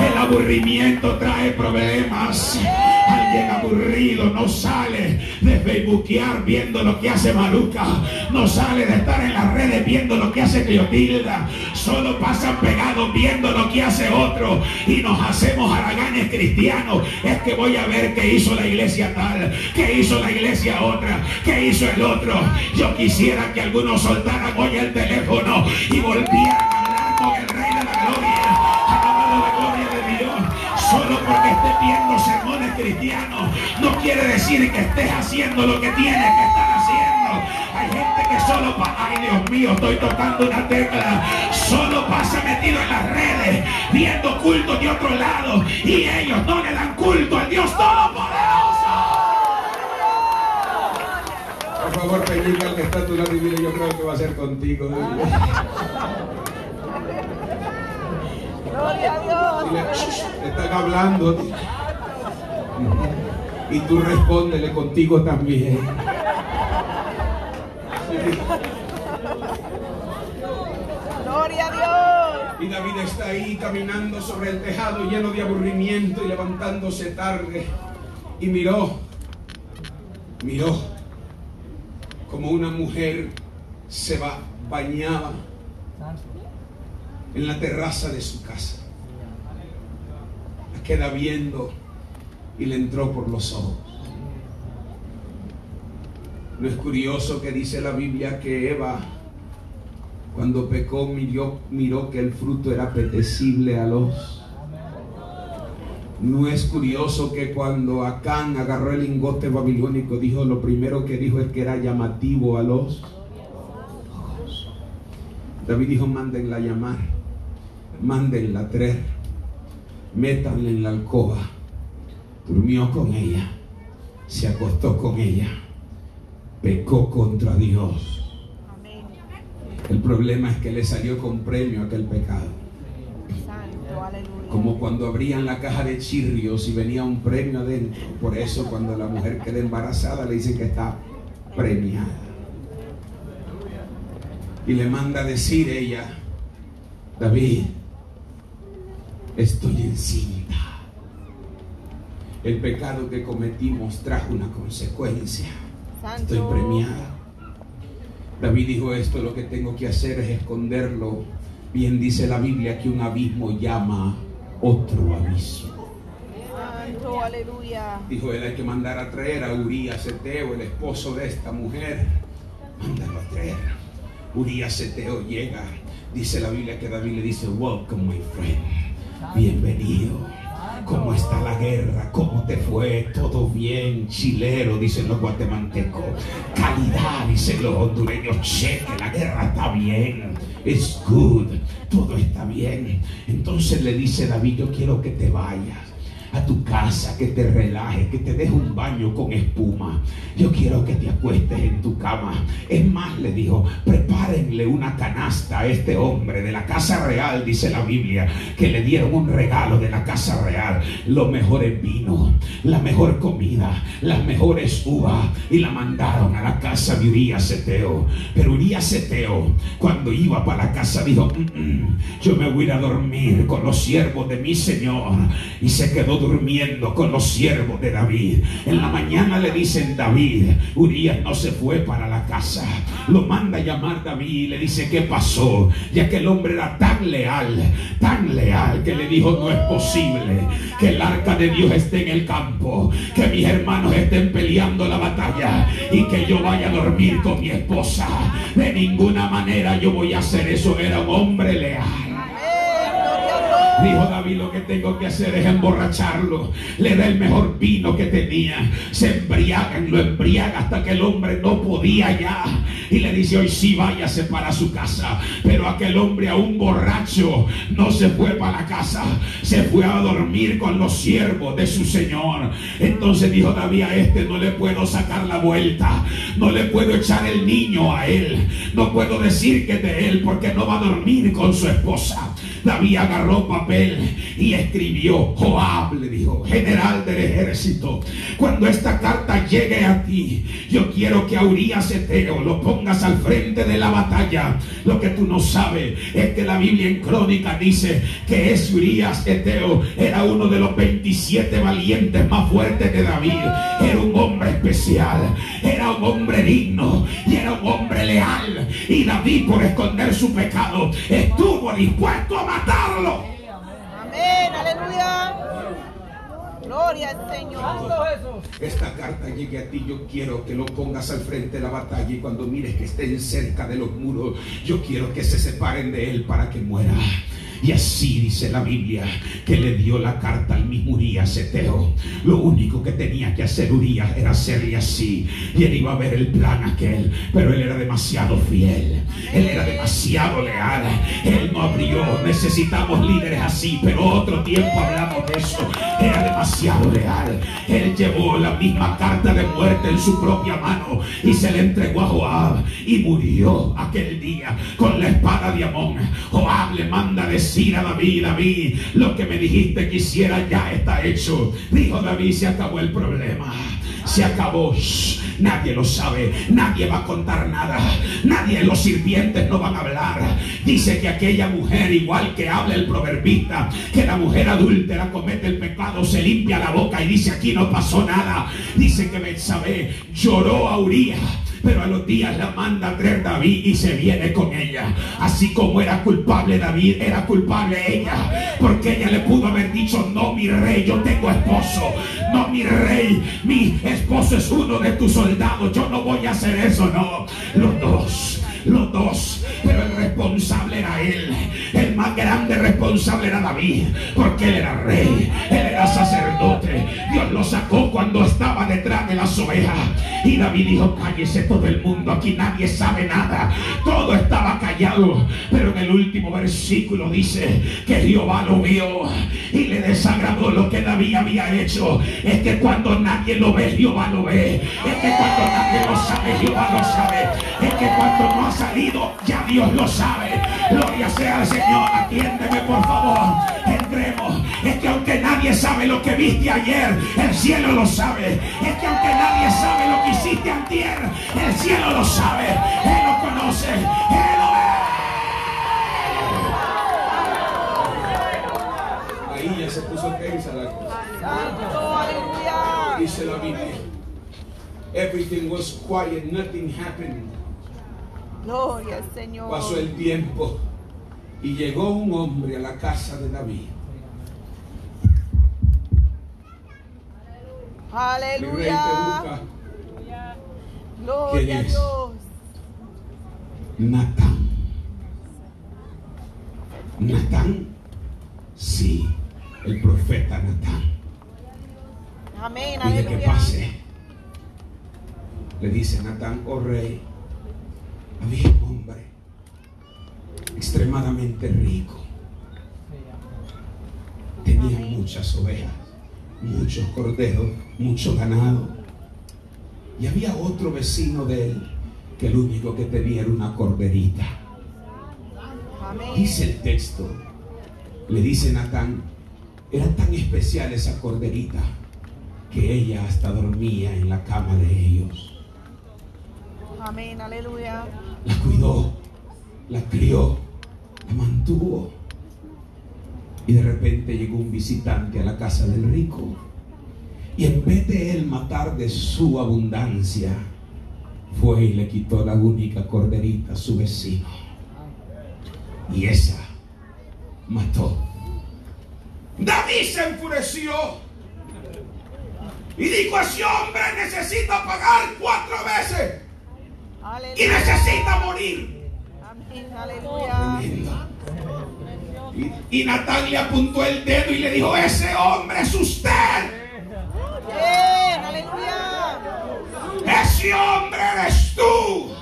El aburrimiento trae problemas. Alguien aburrido no sale de facebookear viendo lo que hace Maluca. No sale de estar en las redes viendo lo que hace Cleotilda. Solo pasan pegados viendo lo que hace otro. Y nos hacemos haraganes cristianos. Es que voy a ver qué hizo la iglesia tal. Qué hizo la iglesia otra. Qué hizo el otro. Yo quisiera que algunos soltaran hoy el teléfono y volvieran a hablar con el porque estés viendo sermones cristianos no quiere decir que estés haciendo lo que tienes que estar haciendo. Hay gente que solo pasa, ay Dios mío, estoy tocando una tecla, solo pasa metido en las redes, viendo culto de otro lado y ellos no le dan culto al Dios Todopoderoso. Por favor, Peñica, que está a tu lado y dile, yo creo que va a ser contigo. Gloria a Dios. "Shh, te están hablando. Y tú respóndele contigo también. Gloria a Dios. Y David está ahí caminando sobre el tejado lleno de aburrimiento y levantándose tarde. Y miró, miró como una mujer se va, bañaba en la terraza de su casa. La queda viendo y le entró por los ojos. No es curioso que dice la Biblia que Eva, cuando pecó, miró, miró que el fruto era apetecible a los. No es curioso que cuando Acán agarró el lingote babilónico, dijo lo primero que dijo es que era llamativo a los. David dijo, mándenla llamar, mándenla a traer, métanla en la alcoba. Durmió con ella, se acostó con ella, pecó contra Dios. El problema es que le salió con premio aquel pecado. Como cuando abrían la caja de chirrios y venía un premio adentro. Por eso cuando la mujer queda embarazada le dicen que está premiada. Y le manda a decir ella, David, estoy encinta. El pecado que cometimos trajo una consecuencia. Estoy premiada. David dijo esto, lo que tengo que hacer es esconderlo. Bien dice la Biblia que un abismo llama otro abismo. Santo, aleluya. Dijo él, hay que mandar a traer a Urias Eteo, el esposo de esta mujer. Mándalo a traer. Urias Eteo llega. Dice la Biblia que David le dice, welcome my friend. Bienvenido. ¿Cómo está la guerra? ¿Cómo te fue? Todo bien, chilero, dicen los guatemaltecos. Calidad, dicen los hondureños. Che, que la guerra está bien. It's good. Todo está bien. Entonces le dice David, yo quiero que te vayas a tu casa, que te relajes, que te deje un baño con espuma. Yo quiero que te acuestes en tu cama. Es más, le dijo, prepárenle una canasta a este hombre de la casa real, dice la Biblia, que le dieron un regalo de la casa real, los mejores vinos, la mejor comida, las mejores uvas, y la mandaron a la casa de Urias Eteo. Pero Urias Eteo, cuando iba para la casa, dijo, "Mm, mm, yo me voy a dormir con los siervos de mi Señor. Y se quedó durmiendo con los siervos de David. En la mañana le dicen David, Urias no se fue para la casa. Lo manda a llamar David y le dice, ¿qué pasó? Ya que el hombre era tan leal, tan leal, que le dijo, no es posible que el arca de Dios esté en el campo, que mis hermanos estén peleando la batalla y que yo vaya a dormir con mi esposa. De ninguna manera yo voy a hacer eso. Era un hombre leal. Dijo David, lo que tengo que hacer es emborracharlo. Le da el mejor vino que tenía. Se embriagan, lo embriaga hasta que el hombre no podía ya. Y le dice, hoy sí váyase para su casa. Pero aquel hombre, aún borracho, no se fue para la casa. Se fue a dormir con los siervos de su señor. Entonces dijo David, a este no le puedo sacar la vuelta. No le puedo echar el niño a él. No puedo decir que de él porque no va a dormir con su esposa. David agarró papel y escribió, Joab le dijo, general del ejército, cuando esta carta llegue a ti, yo quiero que a Urias Eteo lo pongas al frente de la batalla. Lo que tú no sabes es que la Biblia en crónica dice que ese Urias Eteo era uno de los 27 valientes más fuertes de David. Era un hombre especial, era un hombre digno y era un hombre leal. Y David por esconder su pecado estuvo dispuesto a matarlo. Amén. Aleluya. Gloria al Señor. Esta carta llegue a ti, yo quiero que lo pongas al frente de la batalla y cuando mires que estén cerca de los muros, yo quiero que se separen de él para que muera. Y así dice la Biblia que le dio la carta al mismo Urias Eteo. Lo único que tenía que hacer Urias era hacerle así. Y él iba a ver el plan aquel, pero él era demasiado fiel. Él era demasiado leal. Él no abrió. Necesitamos líderes así, pero otro tiempo hablamos de eso. Era demasiado leal. Él llevó la misma carta de muerte en su propia mano y se le entregó a Joab y murió aquel día con la espada de Amón. Joab le manda a decir a David, David, lo que me dijiste que hiciera ya está hecho. Dijo David, se acabó el problema. Se acabó. Nadie lo sabe. Nadie va a contar nada. Nadie, los sirvientes no van a hablar. Dice que aquella mujer, igual que habla el proverbista, que la mujer adúltera comete el pecado, se limpia la boca y dice aquí no pasó nada. Dice que Betsabé lloró a Urias pero a los días la manda a traer David y se viene con ella. Así como era culpable David, era culpable ella, porque ella le pudo haber dicho, no mi rey, yo tengo esposo, no mi rey, mi esposo es uno de tus soldados, yo no voy a hacer eso, no. Los dos, los dos, pero el responsable era él, el más grande responsable era David, porque él era rey, él era sacerdote, Dios lo sacó cuando estaba detrás de las ovejas. Y David dijo, cállese todo el mundo, aquí nadie sabe nada. Todo estaba callado. Pero en el último versículo dice que Jehová lo vio y le desagradó lo que David había hecho. Es que cuando nadie lo ve, Jehová lo ve. Es que cuando nadie lo sabe, Jehová lo sabe. Es que cuando no ha salido, ya Dios lo sabe. Gloria sea al Señor, atiéndeme por favor. Entremos. Es que aunque nadie sabe lo que viste ayer, el cielo lo sabe. Es que aunque nadie sabe lo que hiciste antier, el cielo lo sabe. Él lo conoce. Él lo ve. Ahí ya se puso tensa la cosa. Dice la Biblia. Everything was quiet, nothing happened. Gloria al Señor. Pasó el tiempo y llegó un hombre a la casa de David. Aleluya. Gloria a. Dios. Natán. Natán, sí, el profeta Natán. Amén, Dile que aleluya. pase. Le dice Natán, oh rey, había un hombre extremadamente rico. Tenía muchas ovejas, muchos corderos, mucho ganado. Y había otro vecino de él que el único que tenía era una corderita. Dice el texto, le dice Natán, era tan especial esa corderita que ella hasta dormía en la cama de ellos. Amén, aleluya. La cuidó, la crió, la mantuvo. Y de repente llegó un visitante a la casa del rico. Y en vez de él matar de su abundancia, fue y le quitó la única corderita a su vecino. Y esa mató. David se enfureció y dijo, ese hombre necesita pagar cuatro veces y necesita morir. Y, y Natán le apuntó el dedo y le dijo, ese hombre es usted. Ese hombre eres tú.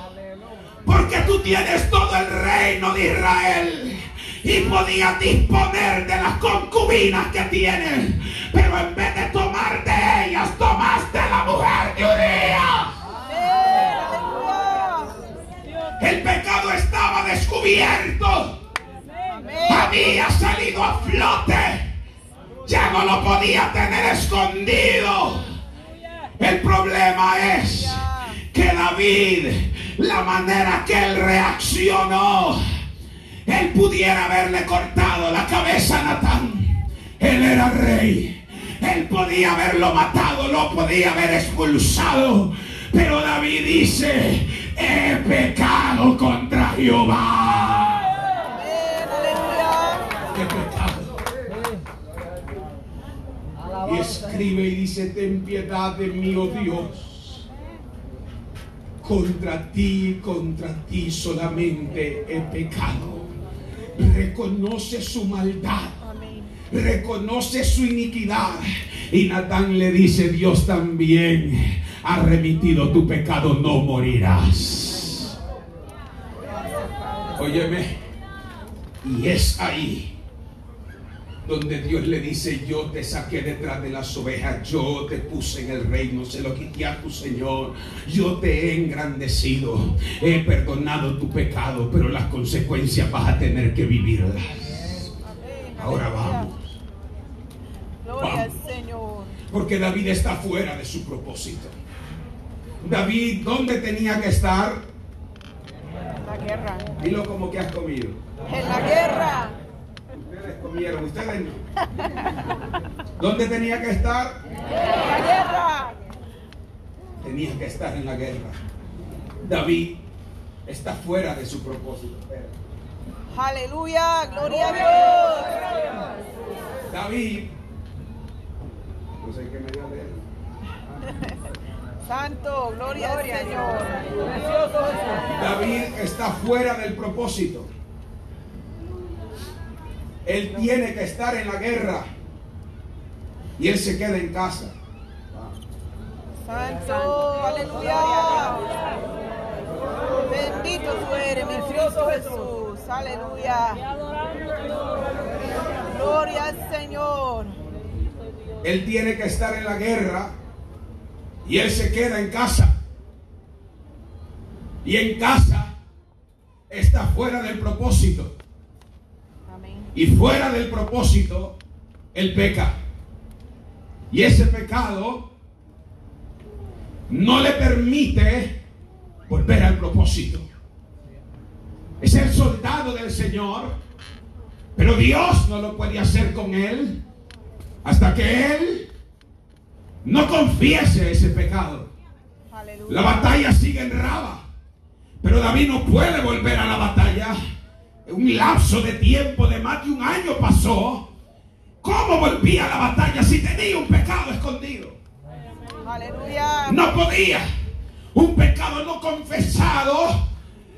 Porque tú tienes todo el reino de Israel. Y podías disponer de las concubinas que tienes. Pero en vez de tomar de ellas, tomaste la mujer de Uría. Amén, aleluya. El pecado estaba descubierto. Había salido a flote. Ya no lo podía tener escondido. El problema es que David, la manera que él reaccionó, él pudiera haberle cortado la cabeza a Natán. Él era rey. Él podía haberlo matado, lo podía haber expulsado. Pero David dice, he pecado contra Jehová. He pecado. Y escribe y dice, ten piedad de mí, oh Dios. Contra ti, contra ti solamente he pecado. Reconoce su maldad. Reconoce su iniquidad. Y Natán le dice, Dios también ha remitido tu pecado, no morirás. Óyeme. Y es ahí donde Dios le dice, yo te saqué detrás de las ovejas, yo te puse en el reino, se lo quité a tu Señor, yo te he engrandecido, he perdonado tu pecado, pero las consecuencias vas a tener que vivirlas. Ahora vamos, Gloria al. Señor. porque David está fuera de su propósito. David, ¿dónde tenía que estar? En la guerra. Dilo como que has comido. En la guerra. Ustedes comieron, ustedes no. ¿Dónde tenía que estar? En la guerra. Tenía que estar en la guerra. David está fuera de su propósito. Aleluya. Gloria a Dios. David, no sé qué me dio de él. Santo. Gloria al Señor. David está fuera del propósito. Él tiene que estar en la guerra y él se queda en casa. Santo. Aleluya. Bendito tú eres, mi Cristo Jesús. Aleluya. Gloria al Señor. Él tiene que estar en la guerra y él se queda en casa. Y en casa está fuera del propósito. Amén. Y fuera del propósito, él peca. Y ese pecado no le permite volver al propósito. Es el soldado del Señor, pero Dios no lo puede hacer con él hasta que él no confiese ese pecado. La batalla sigue en Raba. Pero David no puede volver a la batalla. Un lapso de tiempo de más de un año pasó. ¿Cómo volvía a la batalla si tenía un pecado escondido? Aleluya. No podía. Un pecado no confesado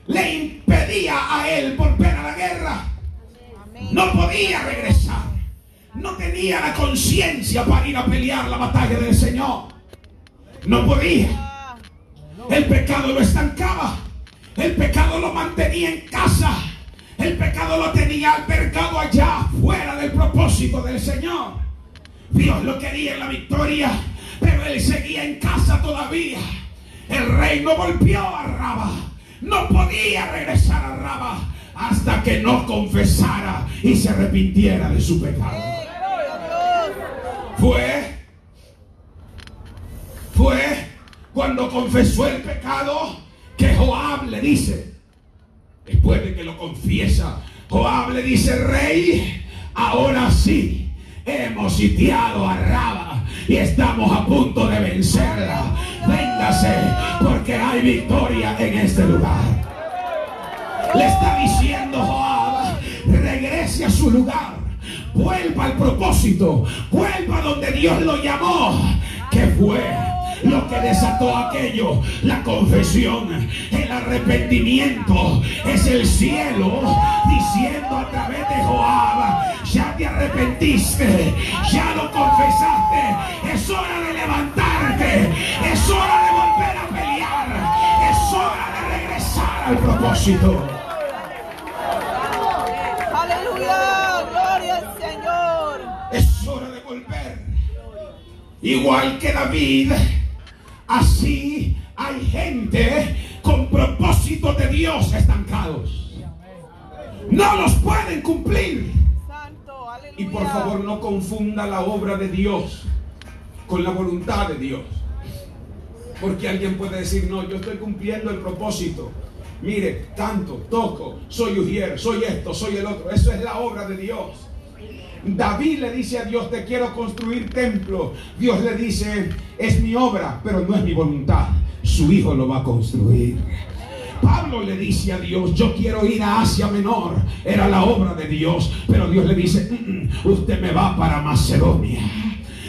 le impedía a él volver a la guerra. No podía regresar. No tenía la conciencia para ir a pelear la batalla del Señor. No podía. El pecado lo estancaba. El pecado lo mantenía en casa. El pecado lo tenía albergado allá, fuera del propósito del Señor. Dios lo quería en la victoria, pero él seguía en casa todavía. El rey no volvió a Raba. No podía regresar a Raba hasta que no confesara y se arrepintiera de su pecado. Fue, fue cuando confesó el pecado que Joab le dice, después de que lo confiesa, Joab le dice, rey, ahora sí, hemos sitiado a Raba y estamos a punto de vencerla. Véngase, porque hay victoria en este lugar. Le está diciendo Joab, regrese a su lugar, vuelva al propósito, vuelva donde Dios lo llamó, que fue lo que desató aquello, la confesión, el arrepentimiento, es el cielo diciendo a través de Joab, ya te arrepentiste, ya lo confesaste, es hora de levantarte, es hora de volver a pelear, es hora de regresar al propósito. Igual que David, así hay gente con propósitos de Dios estancados. No los pueden cumplir. Y por favor no confunda la obra de Dios con la voluntad de Dios. Porque alguien puede decir, no, yo estoy cumpliendo el propósito. Mire, canto, toco, soy ujier, soy esto, soy el otro. Eso es la obra de Dios. David le dice a Dios, te quiero construir templo. Dios le dice, es mi obra, pero no es mi voluntad. Su hijo lo va a construir. Pablo le dice a Dios, yo quiero ir a Asia Menor. Era la obra de Dios, pero Dios le dice, "Mm, mm, usted me va para Macedonia.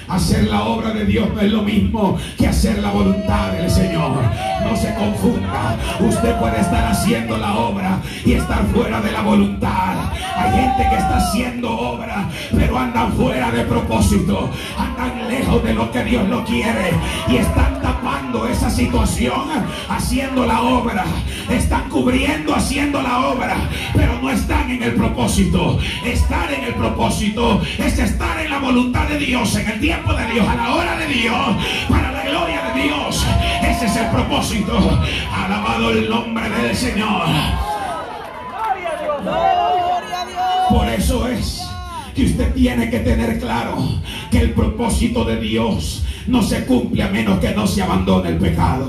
Hacer la obra de Dios no es lo mismo que hacer la voluntad del Señor. No se confunda. Usted puede estar haciendo la obra y estar fuera de la voluntad. Hay gente que está haciendo obra, pero andan fuera de propósito. Andan lejos de lo que Dios lo quiere y están tapando esa situación haciendo la obra. Están cubriendo haciendo la obra, pero no están en el propósito. Estar en el propósito es estar en la voluntad de Dios, en el tiempo de Dios, a la hora de Dios, para la gloria de Dios. Ese es el propósito. Alabado el nombre del Señor. Por eso es que usted tiene que tener claro que el propósito de Dios no se cumple a menos que no se abandone el pecado.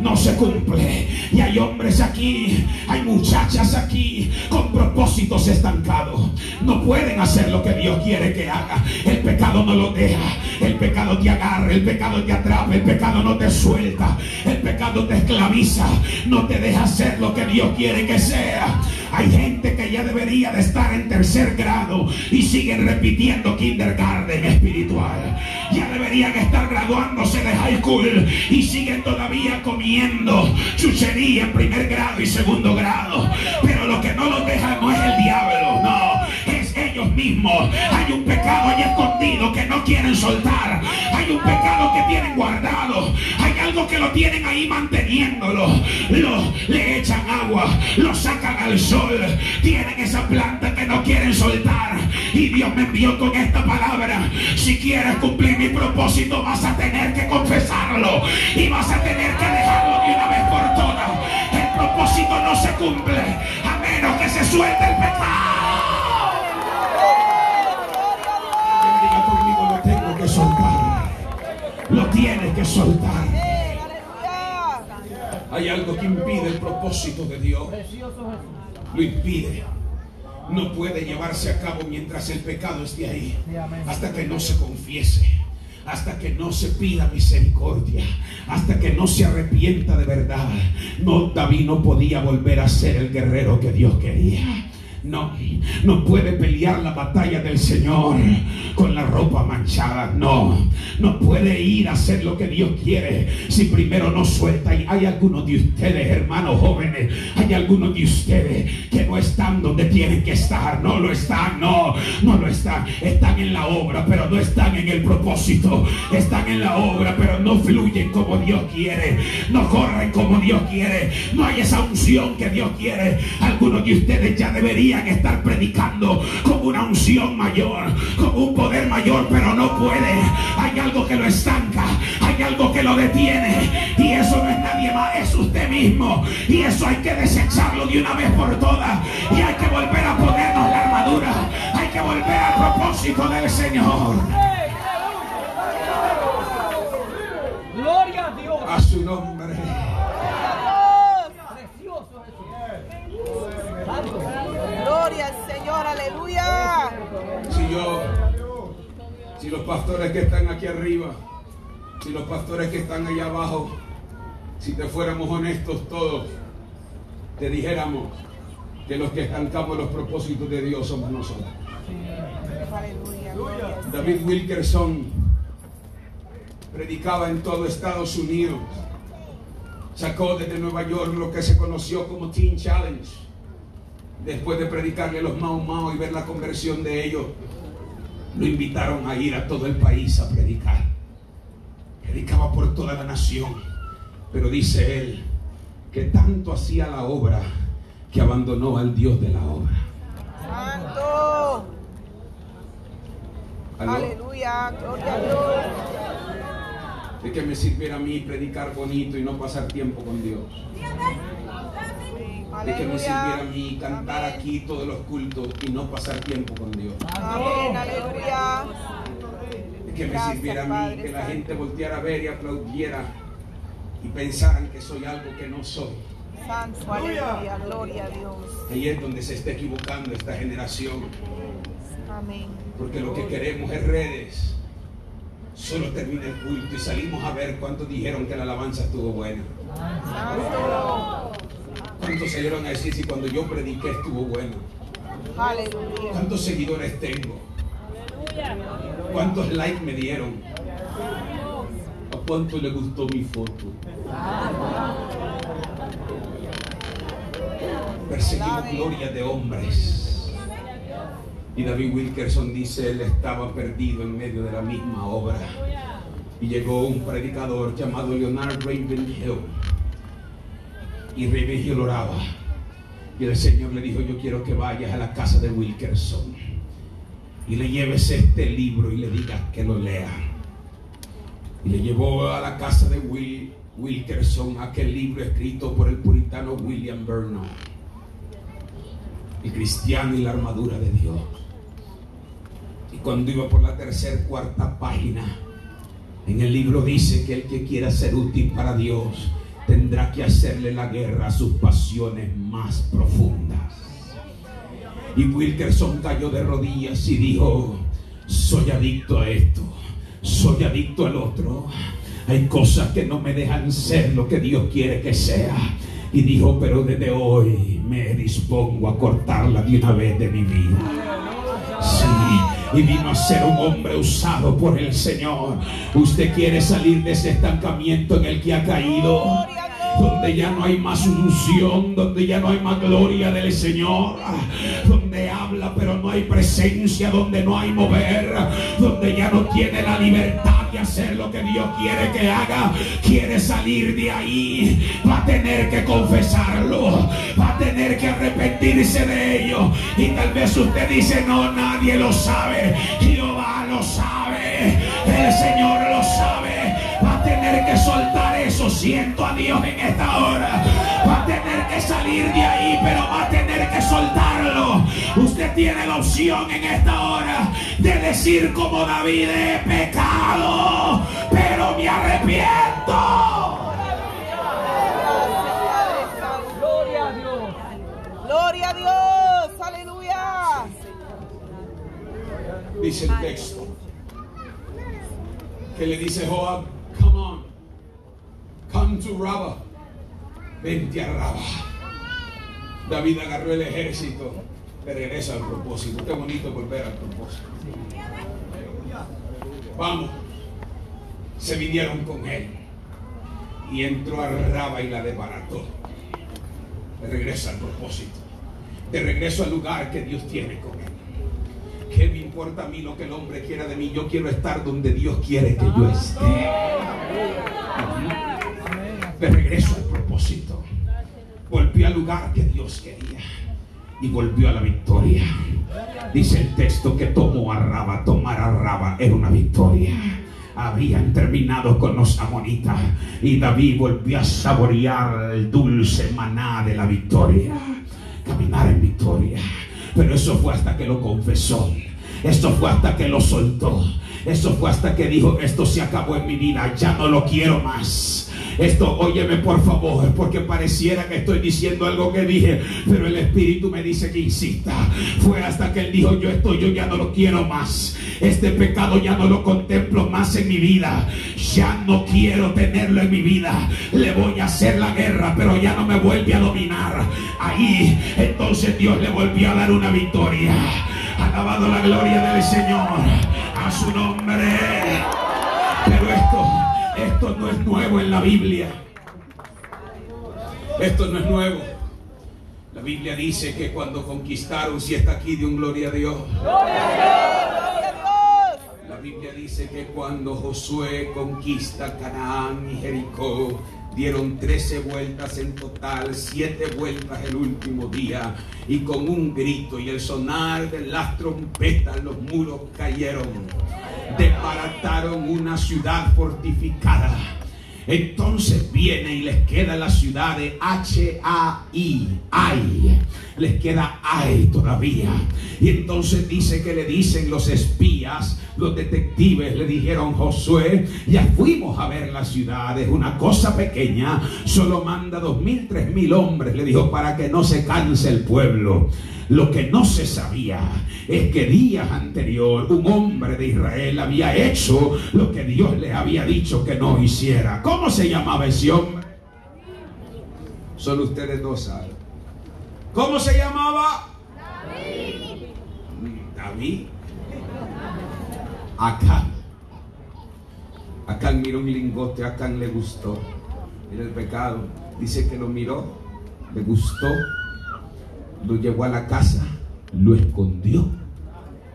No se cumple. Y hay hombres aquí, hay muchachas aquí con propósitos estancados. No pueden hacer lo que Dios quiere que haga. El pecado no lo deja. El pecado te agarra, el pecado te atrapa, el pecado no te suelta. El pecado te esclaviza. No te deja hacer lo que Dios quiere que sea. Hay gente que ya debería de estar en tercer grado y siguen repitiendo kindergarten espiritual. Ya deberían estar graduándose de high school y siguen todavía comiendo chuchería en primer grado y segundo grado. Pero lo que no los deja no es el diablo, no, mismos. Hay un pecado ahí escondido que no quieren soltar. Hay un pecado que tienen guardado. Hay algo que lo tienen ahí manteniéndolo. Lo, le echan agua, lo sacan al sol. Tienen esa planta que no quieren soltar. Y Dios me envió con esta palabra. Si quieres cumplir mi propósito, vas a tener que confesarlo. Y vas a tener que dejarlo de una vez por todas. El propósito no se cumple a menos que se suelte el pecado. Alguien diga conmigo, lo tengo soltar. Lo tienes que soltar. Hay algo que impide el propósito de Dios. Lo impide. No puede llevarse a cabo mientras el pecado esté ahí. Hasta que no se confiese. Hasta que no se pida misericordia. Hasta que no se arrepienta de verdad. No, David no podía volver a ser el guerrero que Dios quería. No, no puede pelear la batalla del Señor con la ropa manchada. No, no puede ir a hacer lo que Dios quiere si primero no suelta. Y hay algunos de ustedes, hermanos jóvenes, hay algunos de ustedes que no están donde tienen que estar. No lo están, no, no lo están. Están en la obra, pero no están en el propósito. Están en la obra, pero no fluyen como Dios quiere. No corren como Dios quiere. No hay esa unción que Dios quiere. Algunos de ustedes ya deberían estar predicando con una unción mayor, con un poder mayor, pero no puede. Hay algo que lo estanca, hay algo que lo detiene. Y eso no es nadie más, es usted mismo. Y eso hay que desecharlo de una vez por todas. Y hay que volver a ponernos la armadura. Hay que volver al propósito del Señor. Gloria a Dios. A su nombre. Precioso Jesús. Santo. Gloria al Señor, aleluya. Si los pastores que están aquí arriba, si los pastores que están allá abajo, si te fuéramos honestos todos, te dijéramos que los que estancamos los propósitos de Dios somos nosotros. David Wilkerson predicaba en todo Estados Unidos. Sacó desde Nueva York lo que se conoció como Teen Challenge. Después de predicarle a los Mao Mao y ver la conversión de ellos, lo invitaron a ir a todo el país a predicar. Predicaba por toda la nación. Pero dice él que tanto hacía la obra que abandonó al Dios de la obra. Santo. ¿Aló? Aleluya. Gloria a Dios. ¿De qué me sirviera a mí predicar bonito y no pasar tiempo con Dios? ¿De qué me sirviera a Aleluya. mí cantar Amén. aquí todos los cultos y no pasar tiempo con Dios? Amén. Aleluya. ¿De qué me Gracias, sirviera a mí que la gente volteara a ver y aplaudiera y pensaran que soy algo que no soy? Santo. Aleluya. Gloria a Dios. Ahí es donde se está equivocando esta generación. Amén. Porque lo que queremos es redes. Solo termina el culto y salimos a ver cuántos dijeron que la alabanza estuvo buena. Santo. ¿Cuántos salieron a decir si cuando yo prediqué estuvo bueno? ¿Cuántos seguidores tengo? ¿Cuántos likes me dieron? ¿A cuánto le gustó mi foto? Perseguimos gloria de hombres. Y David Wilkerson dice, él estaba perdido en medio de la misma obra. Y llegó un predicador llamado Leonard Ravenhill. Y Ravenhill oraba. Y el Señor le dijo, yo quiero que vayas a la casa de Wilkerson y le lleves este libro y le digas que lo lea. Y le llevó a la casa de Wilkerson aquel libro escrito por el puritano William Vernon. El cristiano y la armadura de Dios. Y cuando iba por la tercera, cuarta página, en el libro dice que el que quiera ser útil para Dios tendrá que hacerle la guerra a sus pasiones más profundas. Y Wilkerson cayó de rodillas y dijo, soy adicto a esto, soy adicto al otro. Hay cosas que no me dejan ser lo que Dios quiere que sea. Y dijo, pero desde hoy me dispongo a cortarla de una vez de mi vida. Y vino a ser un hombre usado por el Señor. Usted quiere salir de ese estancamiento en el que ha caído. Donde ya no hay más unción, donde ya no hay más gloria del Señor, habla pero no hay presencia, donde no hay mover, donde ya no tiene la libertad de hacer lo que Dios quiere que haga, quiere salir de ahí, va a tener que confesarlo, va a tener que arrepentirse de ello. Y tal vez usted dice, no, nadie lo sabe, Jehová lo sabe, el Señor lo sabe, va a tener que soltar eso, siento a Dios en esta hora, va a tener que salir de ahí, pero va a tener que soltarlo. Usted tiene la opción en esta hora de decir como David, he pecado, pero me arrepiento. Gloria a Dios. Gloria a Dios. Aleluya. Dice el texto que le dice Joab, come on, come to Rabba, vente a Rabba. David agarró el ejército de regreso al propósito. Qué bonito volver al propósito. Vamos. Se vinieron con él. Y entró a Raba y la desbarató. De regreso al propósito. De regreso al lugar que Dios tiene con él. ¿Qué me importa a mí lo que el hombre quiera de mí? Yo quiero estar donde Dios quiere que yo esté. De regreso al propósito. Volvió al lugar que Dios quería. Y volvió a la victoria. Dice el texto que tomó a Raba. Tomar a Raba era una victoria habían terminado con los amonitas y David volvió a saborear el dulce maná de la victoria, caminar en victoria. Pero eso fue hasta que lo confesó, eso fue hasta que lo soltó, eso fue hasta que dijo, esto se acabó en mi vida, ya no lo quiero más. Esto, óyeme por favor, porque pareciera que estoy diciendo algo que dije, pero el Espíritu me dice que insista. Fue hasta que él dijo, yo esto, yo ya no lo quiero más. Este pecado ya no lo contemplo más en mi vida. Ya no quiero tenerlo en mi vida. Le voy a hacer la guerra, pero ya no me vuelve a dominar. Ahí, entonces Dios le volvió a dar una victoria. Alabado la gloria del Señor. A su nombre. Pero esto esto no es nuevo en la Biblia. Esto no es nuevo. La Biblia dice que cuando conquistaron, si está aquí, de un gloria a Dios. La Biblia dice que cuando Josué conquista Canaán y Jericó, dieron 13 vueltas en total, 7 vueltas el último día, y con un grito y el sonar de las trompetas los muros cayeron, desbarataron una ciudad fortificada. Entonces viene y les queda la ciudad de H-A-I, Ai. Les queda Ai todavía. Y entonces dice que le dicen los espías, los detectives le dijeron, Josué, ya fuimos a ver la ciudad, es una cosa pequeña, solo manda dos mil, tres mil hombres, le dijo, para que no se canse el pueblo. Lo que no se sabía es que días anterior un hombre de Israel había hecho lo que Dios le había dicho que no hiciera. ¿Cómo se llamaba ese hombre? Solo ustedes dos saben. ¿Cómo se llamaba? David. David. Acá. Acá miró un lingote, acá le gustó. Mira el pecado. Dice que lo miró, le gustó lo llevó a la casa, lo escondió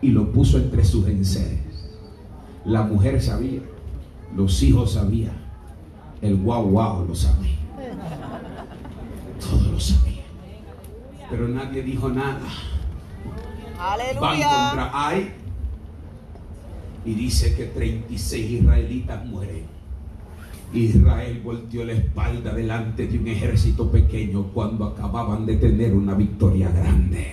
y lo puso entre sus enseres. La mujer sabía, los hijos sabían, el guau guau lo sabía. Todos lo sabían. Pero nadie dijo nada. Van contra Ai y dice que 36 israelitas mueren. Israel volteó la espalda delante de un ejército pequeño cuando acababan de tener una victoria grande.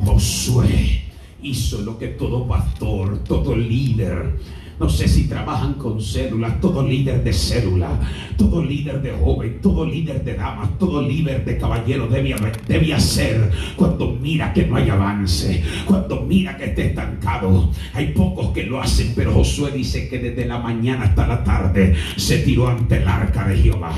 Josué hizo lo que todo pastor, todo líder, no sé si trabajan con células, todo líder de célula, todo líder de joven, todo líder de damas, todo líder de caballero debía hacer cuando mira que no hay avance, cuando mira que está estancado. Hay pocos que lo hacen, pero Josué dice que desde la mañana hasta la tarde se tiró ante el arca de Jehová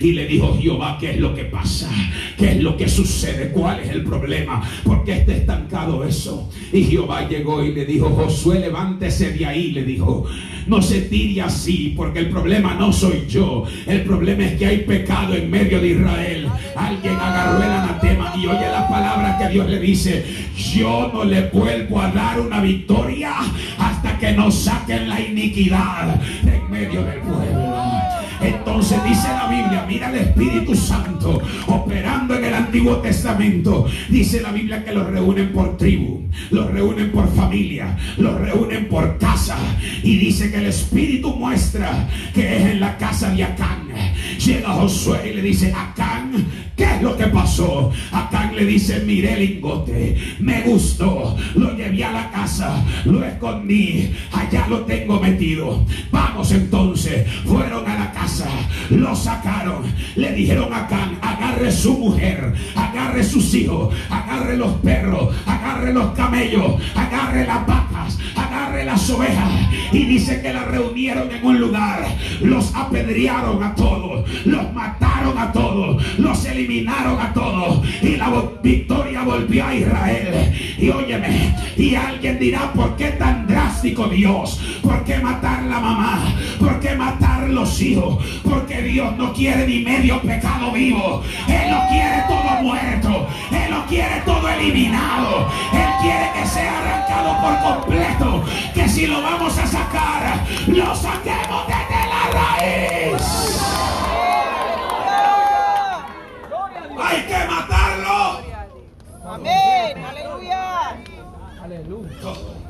y le dijo, Jehová, ¿qué es lo que pasa? ¿Qué es lo que sucede? ¿Cuál es el problema? ¿Por qué está estancado eso? Y Jehová llegó y le dijo, Josué, levántese de ahí, le dijo, no se tire así, porque el problema no soy yo. El problema es que hay pecado en medio de Israel. Alguien agarró el anatema y oye la palabra que Dios le dice. Yo no le vuelvo a dar una victoria hasta que nos saquen la iniquidad en medio del pueblo. Entonces dice la Biblia, mira el Espíritu Santo operando en el Antiguo Testamento. Dice la Biblia que los reúnen por tribu, los reúnen por familia, los reúnen por casa. Y dice que el Espíritu muestra que es en la casa de Acán. Llega Josué y le dice, Acán, ¿qué es lo que pasó? Acán le dice, miré el lingote, me gustó, lo llevé a la casa, lo escondí, allá lo tengo metido. Vamos entonces, fueron a la casa lo sacaron, le dijeron a Can, agarre su mujer, agarre sus hijos, agarre los perros, agarre los camellos, agarre las vacas, agarre las ovejas. Y dice que la reunieron en un lugar, los apedrearon a todos, los mataron a todos, los eliminaron a todos y la victoria volvió a Israel. Y óyeme, y alguien dirá, ¿por qué tan drástico Dios? ¿Por qué matar la mamá? ¿Por qué matar los hijos? Porque Dios no quiere ni medio pecado vivo. Él lo quiere todo muerto. Él lo quiere todo eliminado. Él quiere que sea arrancado por completo. Que si lo vamos a sacar, lo saquemos desde la raíz. Hay que matarlo. Amén. Aleluya. Aleluya.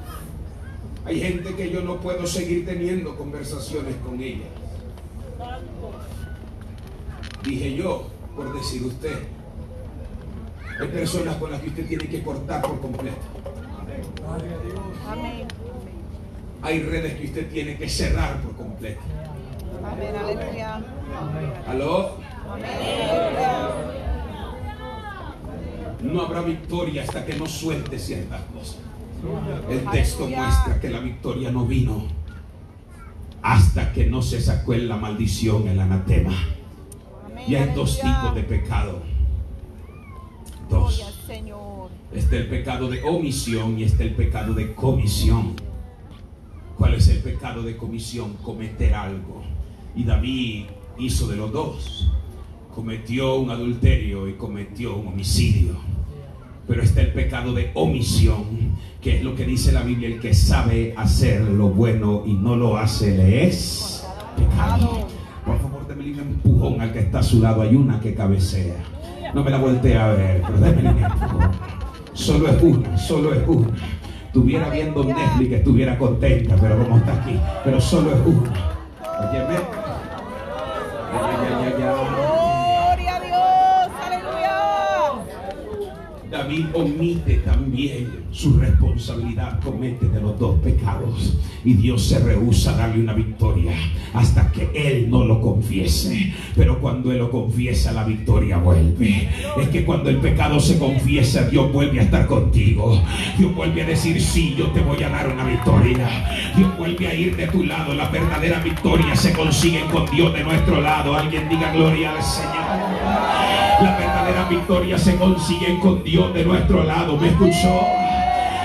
Hay gente que yo no puedo seguir teniendo conversaciones con ella. Dije yo, por decir usted. Hay personas con las que usted tiene que cortar por completo. Hay redes que usted tiene que cerrar por completo. Amén. Aleluya. ¿Aló? No habrá victoria hasta que no suelte ciertas cosas. El texto muestra que la victoria no vino hasta que no se sacó en la maldición, el anatema. Y hay dos tipos de pecado. Dos. Está el pecado de omisión y está el pecado de comisión. ¿Cuál es el pecado de comisión? Cometer algo. Y David hizo de los dos. Cometió un adulterio y cometió un homicidio. Pero está el pecado de omisión, que es lo que dice la Biblia, el que sabe hacer lo bueno y no lo hace, le es pecado. Por favor, démele un empujón al que está a su lado. Hay una que cabecea. No me la voltee a ver, pero démele un empujón. Solo es una, solo es una. Estuviera viendo Netflix, estuviera contenta, pero como está aquí, pero solo es una. Óyeme. Ay, ay, ay, ay, ay. Gloria a Dios. Aleluya. Omite también su responsabilidad, comete de los dos pecados y Dios se rehúsa a darle una victoria hasta que él no lo confiese. Pero cuando él lo confiesa, la victoria vuelve. Es que cuando el pecado se confiesa, Dios vuelve a estar contigo. Dios vuelve a decir, sí, yo te voy a dar una victoria. Dios vuelve a ir de tu lado. La verdadera victoria se consigue con Dios de nuestro lado. Alguien diga gloria al Señor. La verdadera victoria se consigue con Dios de nuestro lado. ¿Me escuchó?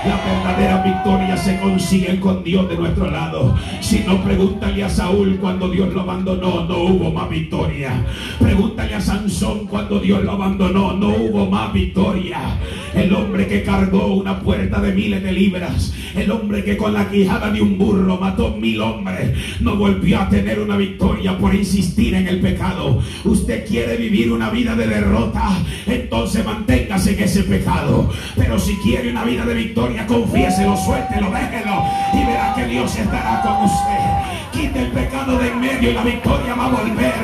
La verdadera victoria se consigue con Dios de nuestro lado. Si no, pregúntale a Saúl cuando Dios lo abandonó, no hubo más victoria. Pregúntale a Sansón cuando Dios lo abandonó, no hubo más victoria. El hombre que cargó una puerta de miles de libras, el hombre que con la quijada de un burro mató mil hombres, no volvió a tener una victoria por insistir en el pecado. Usted quiere vivir una vida de derrota, entonces manténgase en ese pecado. Pero si quiere una vida de victoria, confiéselo, suéltelo, déjelo y verá que Dios estará con usted. Quite el pecado de en medio y la victoria va a volver.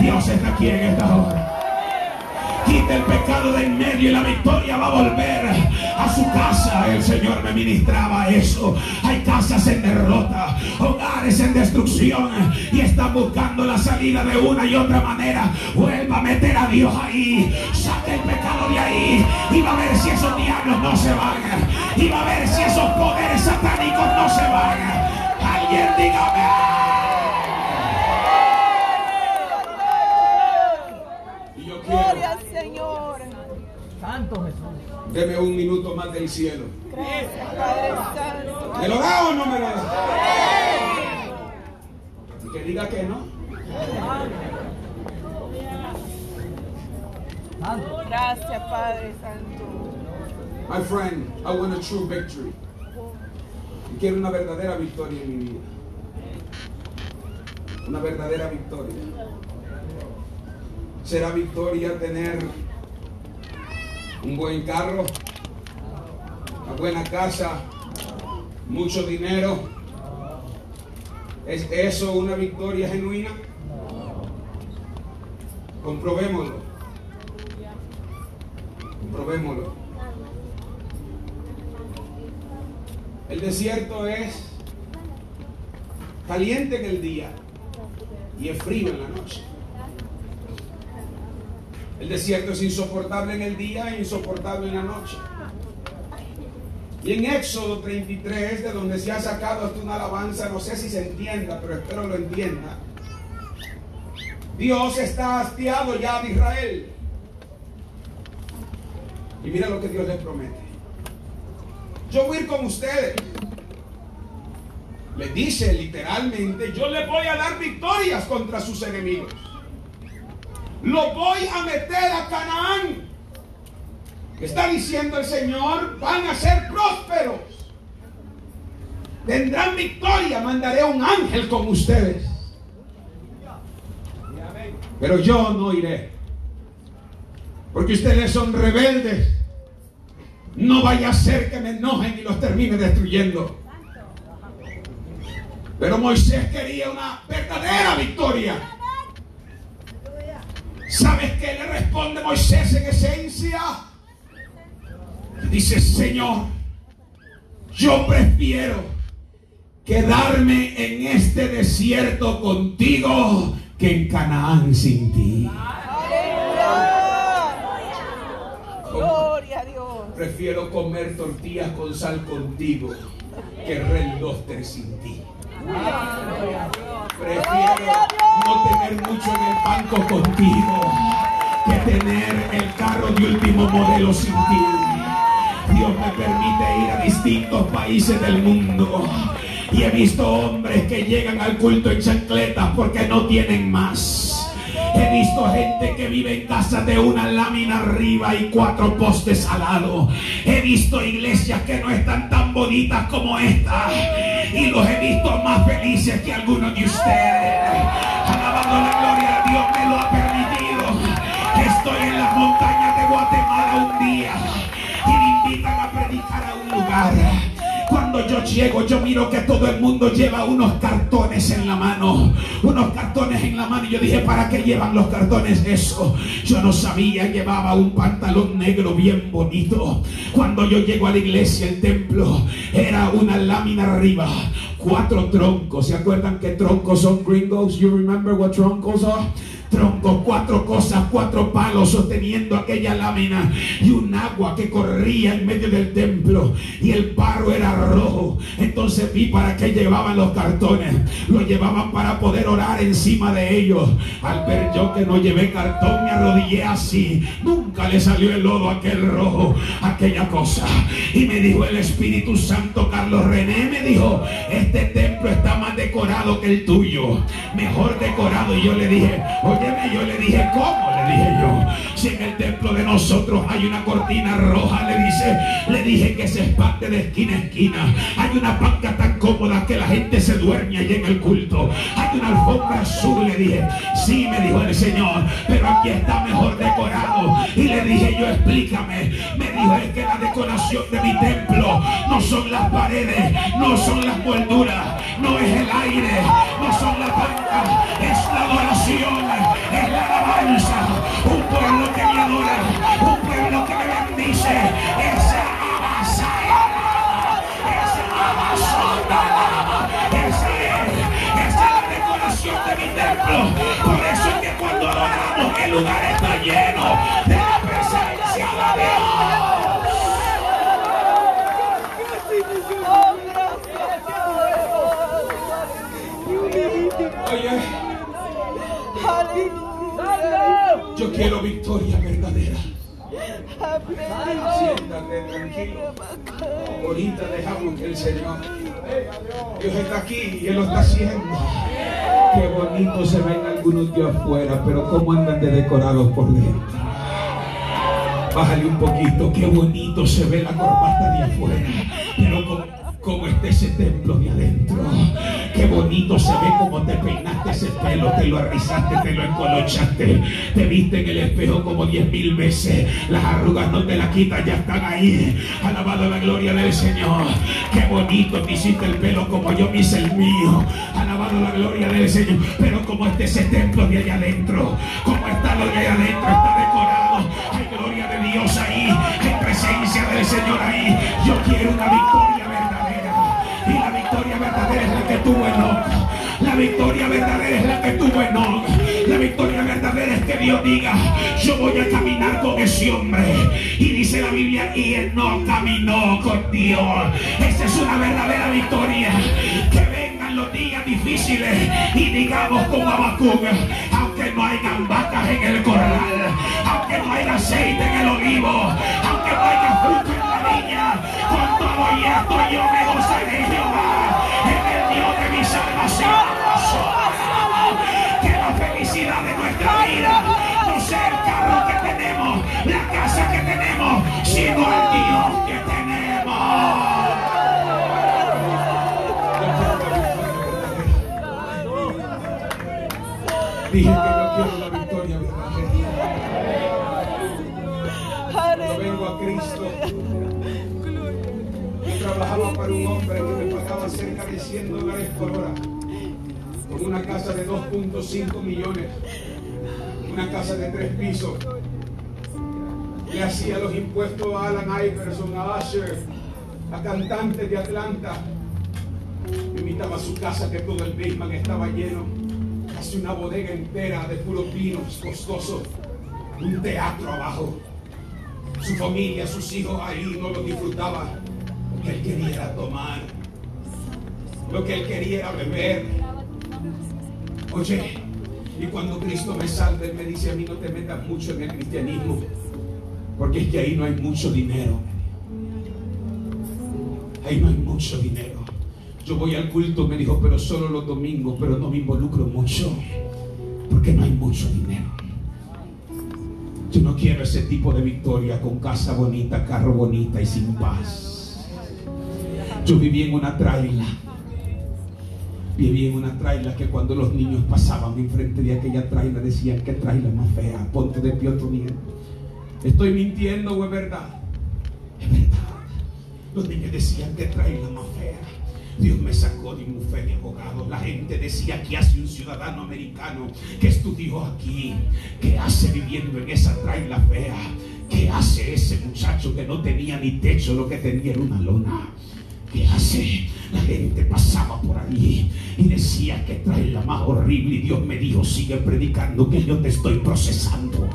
Dios está aquí en esta hora. Quite el pecado de en medio y la victoria va a volver. El Señor me ministraba eso. Hay casas en derrota, hogares en destrucción y están buscando la salida de una y otra manera. Vuelva a meter a Dios ahí. Saque el pecado de ahí y va a ver si esos diablos no se van. Y va a ver si esos poderes satánicos no se van. Alguien dígame. Gloria al Señor. Santo Jesús. Deme un minuto más del cielo. Gracias, Padre Santo. ¿Me lo da o no me lo da? Y que diga que no. Gracias, Padre Santo. My friend, I want a true victory. Y quiero una verdadera victoria en mi vida. Una verdadera victoria. ¿Será victoria tener un buen carro, una buena casa, mucho dinero? ¿Es eso una victoria genuina? Comprobémoslo. Comprobémoslo. El desierto es caliente en el día y es frío en la noche. El desierto es insoportable en el día e insoportable en la noche. Y en Éxodo 33, de donde se ha sacado hasta una alabanza, no sé si se entienda, pero espero lo entienda. Dios está hastiado ya de Israel. Y mira lo que Dios les promete. Yo voy a ir con ustedes. Le dice literalmente, yo le voy a dar victorias contra sus enemigos. Lo voy a meter a Canaán. Está diciendo el Señor, van a ser prósperos. Tendrán victoria, mandaré un ángel con ustedes. Pero yo no iré. Porque ustedes son rebeldes. No vaya a ser que me enojen y los termine destruyendo. Pero Moisés quería una verdadera victoria. ¿Sabes qué le responde Moisés en esencia? Dice, Señor, yo prefiero quedarme en este desierto contigo que en Canaán sin ti. Gloria a Dios. Prefiero comer tortillas con sal contigo que relostre sin ti. Prefiero no tener mucho en el banco contigo que tener el carro de último modelo sin ti. Dios me permite ir a distintos países del mundo y he visto hombres que llegan al culto en chancletas porque no tienen más. He visto gente que vive en casa de una lámina arriba y cuatro postes al lado. He visto iglesias que no están tan bonitas como esta. Y los he visto más felices que algunos de ustedes. Alabando la gloria a Dios me lo ha permitido. Estoy en las montañas de Guatemala un día y me invitan a predicar a un lugar. Cuando yo llego, yo miro que todo el mundo lleva unos cartones en la mano. Unos cartones en la mano. Y yo dije, ¿para qué llevan los cartones eso? Yo no sabía, llevaba un pantalón negro bien bonito. Cuando yo llego a la iglesia, el templo, era una lámina arriba. Cuatro troncos. ¿Se acuerdan que troncos son gringos? You remember what troncos are? Troncos, cuatro cosas, cuatro palos sosteniendo aquella lámina y un agua que corría en medio del templo y el barro era rojo. Entonces vi para qué llevaban los cartones. Lo llevaban para poder orar encima de ellos. Al ver yo que no llevé cartón, me arrodillé así. Nunca le salió el lodo aquel rojo, aquella cosa. Y me dijo el Espíritu Santo, Carlos René, me dijo, este templo está más decorado que el tuyo. Mejor decorado. Y yo le dije, Yo le dije, ¿cómo? Le dije yo. Si en el templo de nosotros hay una cortina roja, le dice, le dije que se espante de esquina a esquina. Hay una banca tan cómoda que la gente se duerme allí en el culto. Hay una alfombra azul, le dije. Sí, me dijo el Señor, pero aquí está mejor decorado. Y le dije yo, explícame. Me dijo, es que la decoración de mi templo no son las paredes, no son las molduras, no es el aire, no son las bancas, es la adoración Un pueblo que me adora, un pueblo que me bendice. Esa alabanza, esa alabanza, esa es, esa es la decoración de mi templo. Por eso es que cuando adoramos el lugar está lleno de Siéntate tranquilo. Ahorita dejamos que el Señor, Dios está aquí y Él lo está haciendo. Qué bonito se ven algunos de afuera, pero cómo andan de decorados por dentro. Bájale un poquito, qué bonito se ve la corbata de afuera, pero como, como está ese templo de adentro. Qué bonito se ve como te peinaste ese pelo, te lo arrizaste, te lo encolochaste, te viste en el espejo como diez mil veces. Las arrugas no te las quitas, ya están ahí. Alabado la gloria del Señor. Qué bonito te hiciste el pelo como yo me hice el mío. Alabado la gloria del Señor. Pero como está ese templo de allá adentro, como está lo de allá adentro, está decorado. Hay gloria de Dios ahí, hay presencia del Señor ahí. Yo quiero una victoria verdadera. La que. La victoria verdadera es la que tuvo Enoch. La victoria verdadera es que Dios diga, yo voy a caminar con ese hombre. Y dice la Biblia, y Enoch caminó con Dios. Esa es una verdadera victoria. Que vengan los días difíciles y digamos como Abacún, aunque no hayan vacas en el corral, aunque no haya aceite en el olivo, aunque no haya fruto en la viña, con todo y esto yo me gozaré Jehová, Que la felicidad de nuestra vida no sea el carro que tenemos, la casa que tenemos, sino el Dios que tenemos. Dije que yo quiero la victoria verdadera. Yo vengo a Cristo. Trabajaba para un hombre que me pagaba cerca de 100 dólares por hora. Con una casa de 2.5 millones. Una casa de tres pisos. Le hacía los impuestos a Alan Iverson, a Usher, a cantantes de Atlanta. Invitaba a su casa que todo el basement estaba lleno. Casi una bodega entera de puros vinos costosos. Un teatro abajo. Su familia, sus hijos ahí no lo disfrutaban. Lo que él quería era tomar. Lo que él quería era beber. Y cuando Cristo me salve, Él me dice a mí no te metas mucho en el cristianismo. Porque es que ahí no hay mucho dinero. Ahí no hay mucho dinero. Yo voy al culto, me dijo, pero solo los domingos, pero no me involucro mucho. Porque no hay mucho dinero. Yo no quiero ese tipo de victoria con casa bonita, carro bonita y sin paz. Yo viví en una traila. Viví en una traila que cuando los niños pasaban enfrente de aquella traila decían, qué traila más fea, ponte de pie otro día. ¿Estoy mintiendo o es verdad? Es verdad. Los niños decían, qué traila más fea. Dios me sacó de un bufete de abogados. La gente decía que hace un ciudadano americano que estudió aquí, que hace viviendo en esa traila fea. ¿Qué hace ese muchacho que no tenía ni techo, lo que tenía era una lona? ¿Qué hace? La gente pasaba por allí y decía que trae la más horrible. Y Dios me dijo: Sigue predicando que yo te estoy procesando.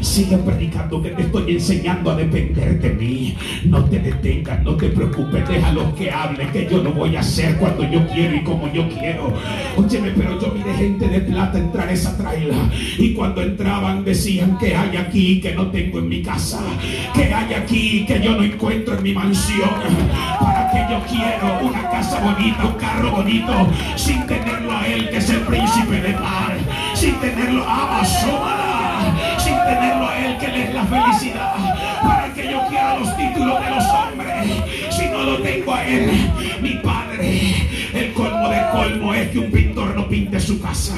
Sigue predicando que te estoy enseñando a depender de mí. No te detengas, no te preocupes. Déjalos que hablen, que yo lo voy a hacer cuando yo quiero y como yo quiero. Óyeme, pero yo miré gente de plata entrar a esa traila. Y cuando entraban decían que hay aquí que no tengo en mi casa. Que hay aquí que yo no encuentro en mi mansión. Para que yo quiero una casa bonita, un carro bonito, sin tenerlo a él, que es el príncipe de paz, sin tenerlo a sin tenerlo a él, que es la felicidad, para que yo quiera los títulos de los hombres, si no lo tengo a él, mi padre, el de colmo es que un pintor no pinte su casa,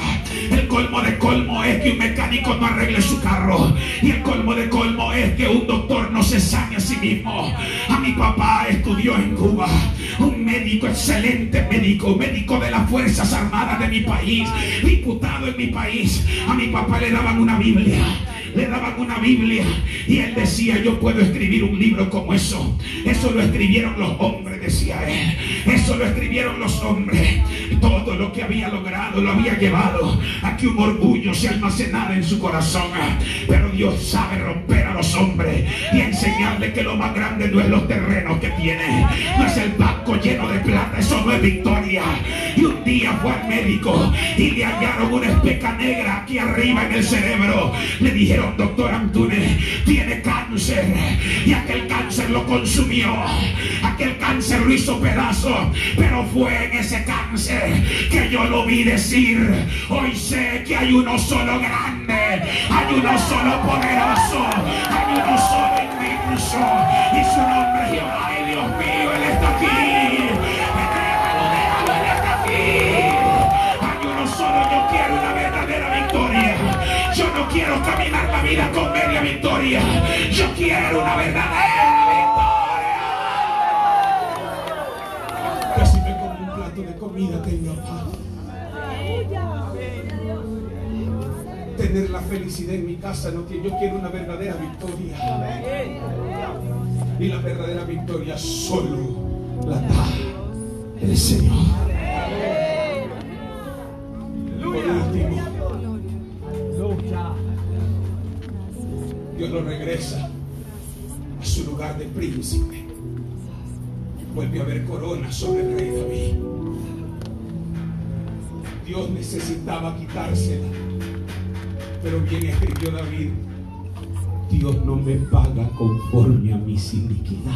el colmo de colmo es que un mecánico no arregle su carro, y el colmo de colmo es que un doctor no se sane a sí mismo. A mi papá estudió en Cuba, un médico excelente, médico, médico de las Fuerzas Armadas de mi país, diputado en mi país. A mi papá le daban una Biblia le daban una Biblia y él decía, yo puedo escribir un libro como eso. Eso lo escribieron los hombres, decía él. Eso lo escribieron los hombres. Todo lo que había logrado lo había llevado a que un orgullo se almacenara en su corazón. Pero Dios sabe romper a los hombres y enseñarle que lo más grande no es los terrenos que tiene, no es el banco lleno de plata, eso no es victoria. Y un día fue al médico y le hallaron una especa negra aquí arriba en el cerebro. Le dijeron, doctor Antunes, tiene cáncer. Y aquel cáncer lo consumió. Aquel cáncer lo hizo pedazo. Pero fue en ese cáncer que yo lo vi decir. Hoy sé que hay uno solo grande. Hay uno solo poderoso. Hay uno solo inmenso. Y su nombre es Jehová. Ay, Dios mío, Él está aquí. Déjalo, déjalo, Él está aquí. Hay uno solo. Yo quiero una verdadera victoria. Yo no quiero caminar la vida con media victoria. Yo quiero una verdadera comida tenga paz. Tener la felicidad en mi casa, no que yo quiero una verdadera victoria. Y la verdadera victoria solo la da el Señor. Por último. Dios lo regresa a su lugar de príncipe. Vuelve a haber corona sobre el rey David. Dios necesitaba quitársela. Pero bien escribió David, Dios no me paga conforme a mis iniquidades.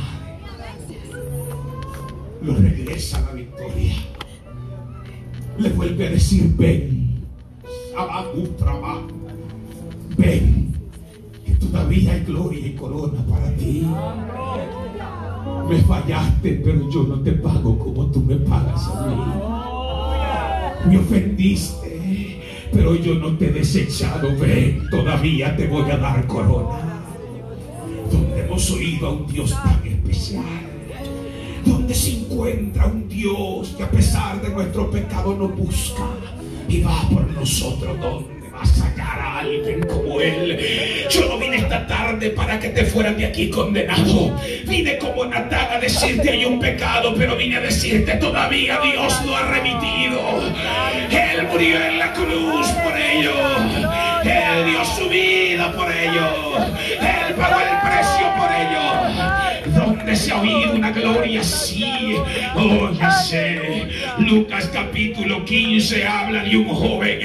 Lo regresa a la victoria. Le vuelve a decir, ven, Abajo trabajo. Ven, que todavía hay gloria y corona para ti. Me fallaste, pero yo no te pago como tú me pagas a mí. Me ofendiste, pero yo no te he desechado. Ven, todavía te voy a dar corona. Donde hemos oído a un Dios tan especial. Donde se encuentra un Dios que a pesar de nuestro pecado nos busca y va por nosotros. ¿Dónde vas a hallar a alguien como Él? Yo no vine esta tarde para que te fueras de aquí condenado. Vine como Natán a decirte hay un pecado, pero vine a decirte todavía Dios lo ha remitido. Él murió en la cruz por ello. Él dio su vida por ello. Él pagó el ha oído una gloria así? Oh, sé. Lucas capítulo 15 habla de un joven,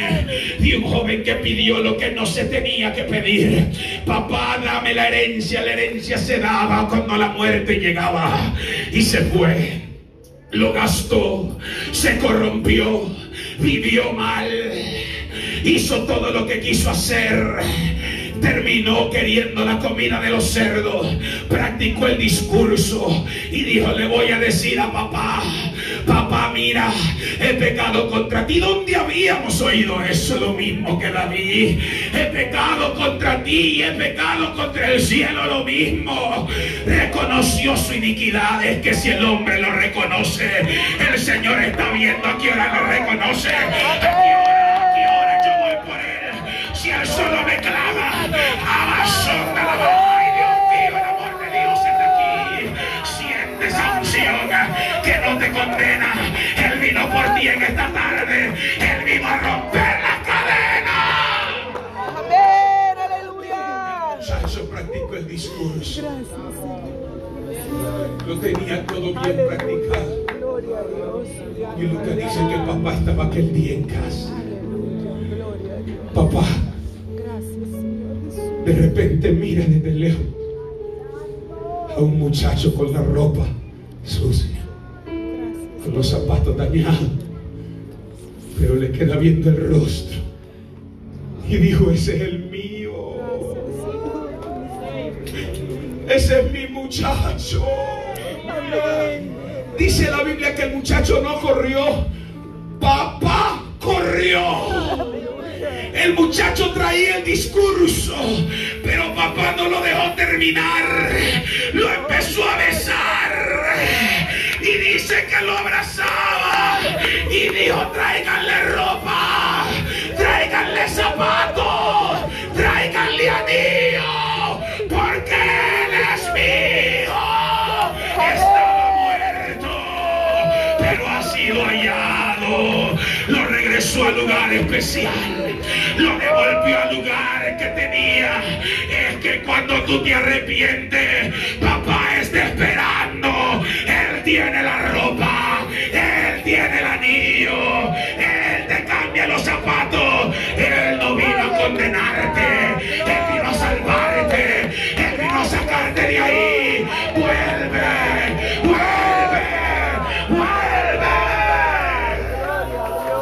de un joven que pidió lo que no se tenía que pedir. Papá, dame la herencia. La herencia se daba cuando la muerte llegaba. Y se fue. Lo gastó, se corrompió, vivió mal, hizo todo lo que quiso hacer terminó queriendo la comida de los cerdos, practicó el discurso y dijo, le voy a decir a papá, papá, mira, he pecado contra ti. ¿Dónde habíamos oído eso? Lo mismo que David. He pecado contra ti he pecado contra el cielo lo mismo. Reconoció su iniquidad. Es que si el hombre lo reconoce, el Señor está viendo a qué hora lo reconoce. A qué hora, Ay, Dios mío, el amor de Dios está aquí. Siente esa unción que no te condena. Él vino por ti en esta tarde. Él vino a romper la cadena. Amén, aleluya. Sancho practicó el discurso. Lo tenía todo bien practicado. Y Lucas dice que papá estaba aquel día en casa. Papá, de repente mira desde lejos a un muchacho con la ropa sucia, con los zapatos dañados, pero le queda viendo el rostro. Y dijo, ese es el mío. Ese es mi muchacho. Dice la Biblia que el muchacho no corrió. Papá corrió. El muchacho traía el discurso, pero papá no lo dejó terminar. Lo empezó a besar. Y dice que lo abrazaba. Y dijo, tráiganle ropa. Tráiganle zapatos. lugar especial. Lo devolvió a lugares que tenía. Es que cuando tú te arrepientes, papá está esperando. Él tiene la ropa. Él tiene el anillo. Él te cambia los zapatos. Él no vino a condenarte.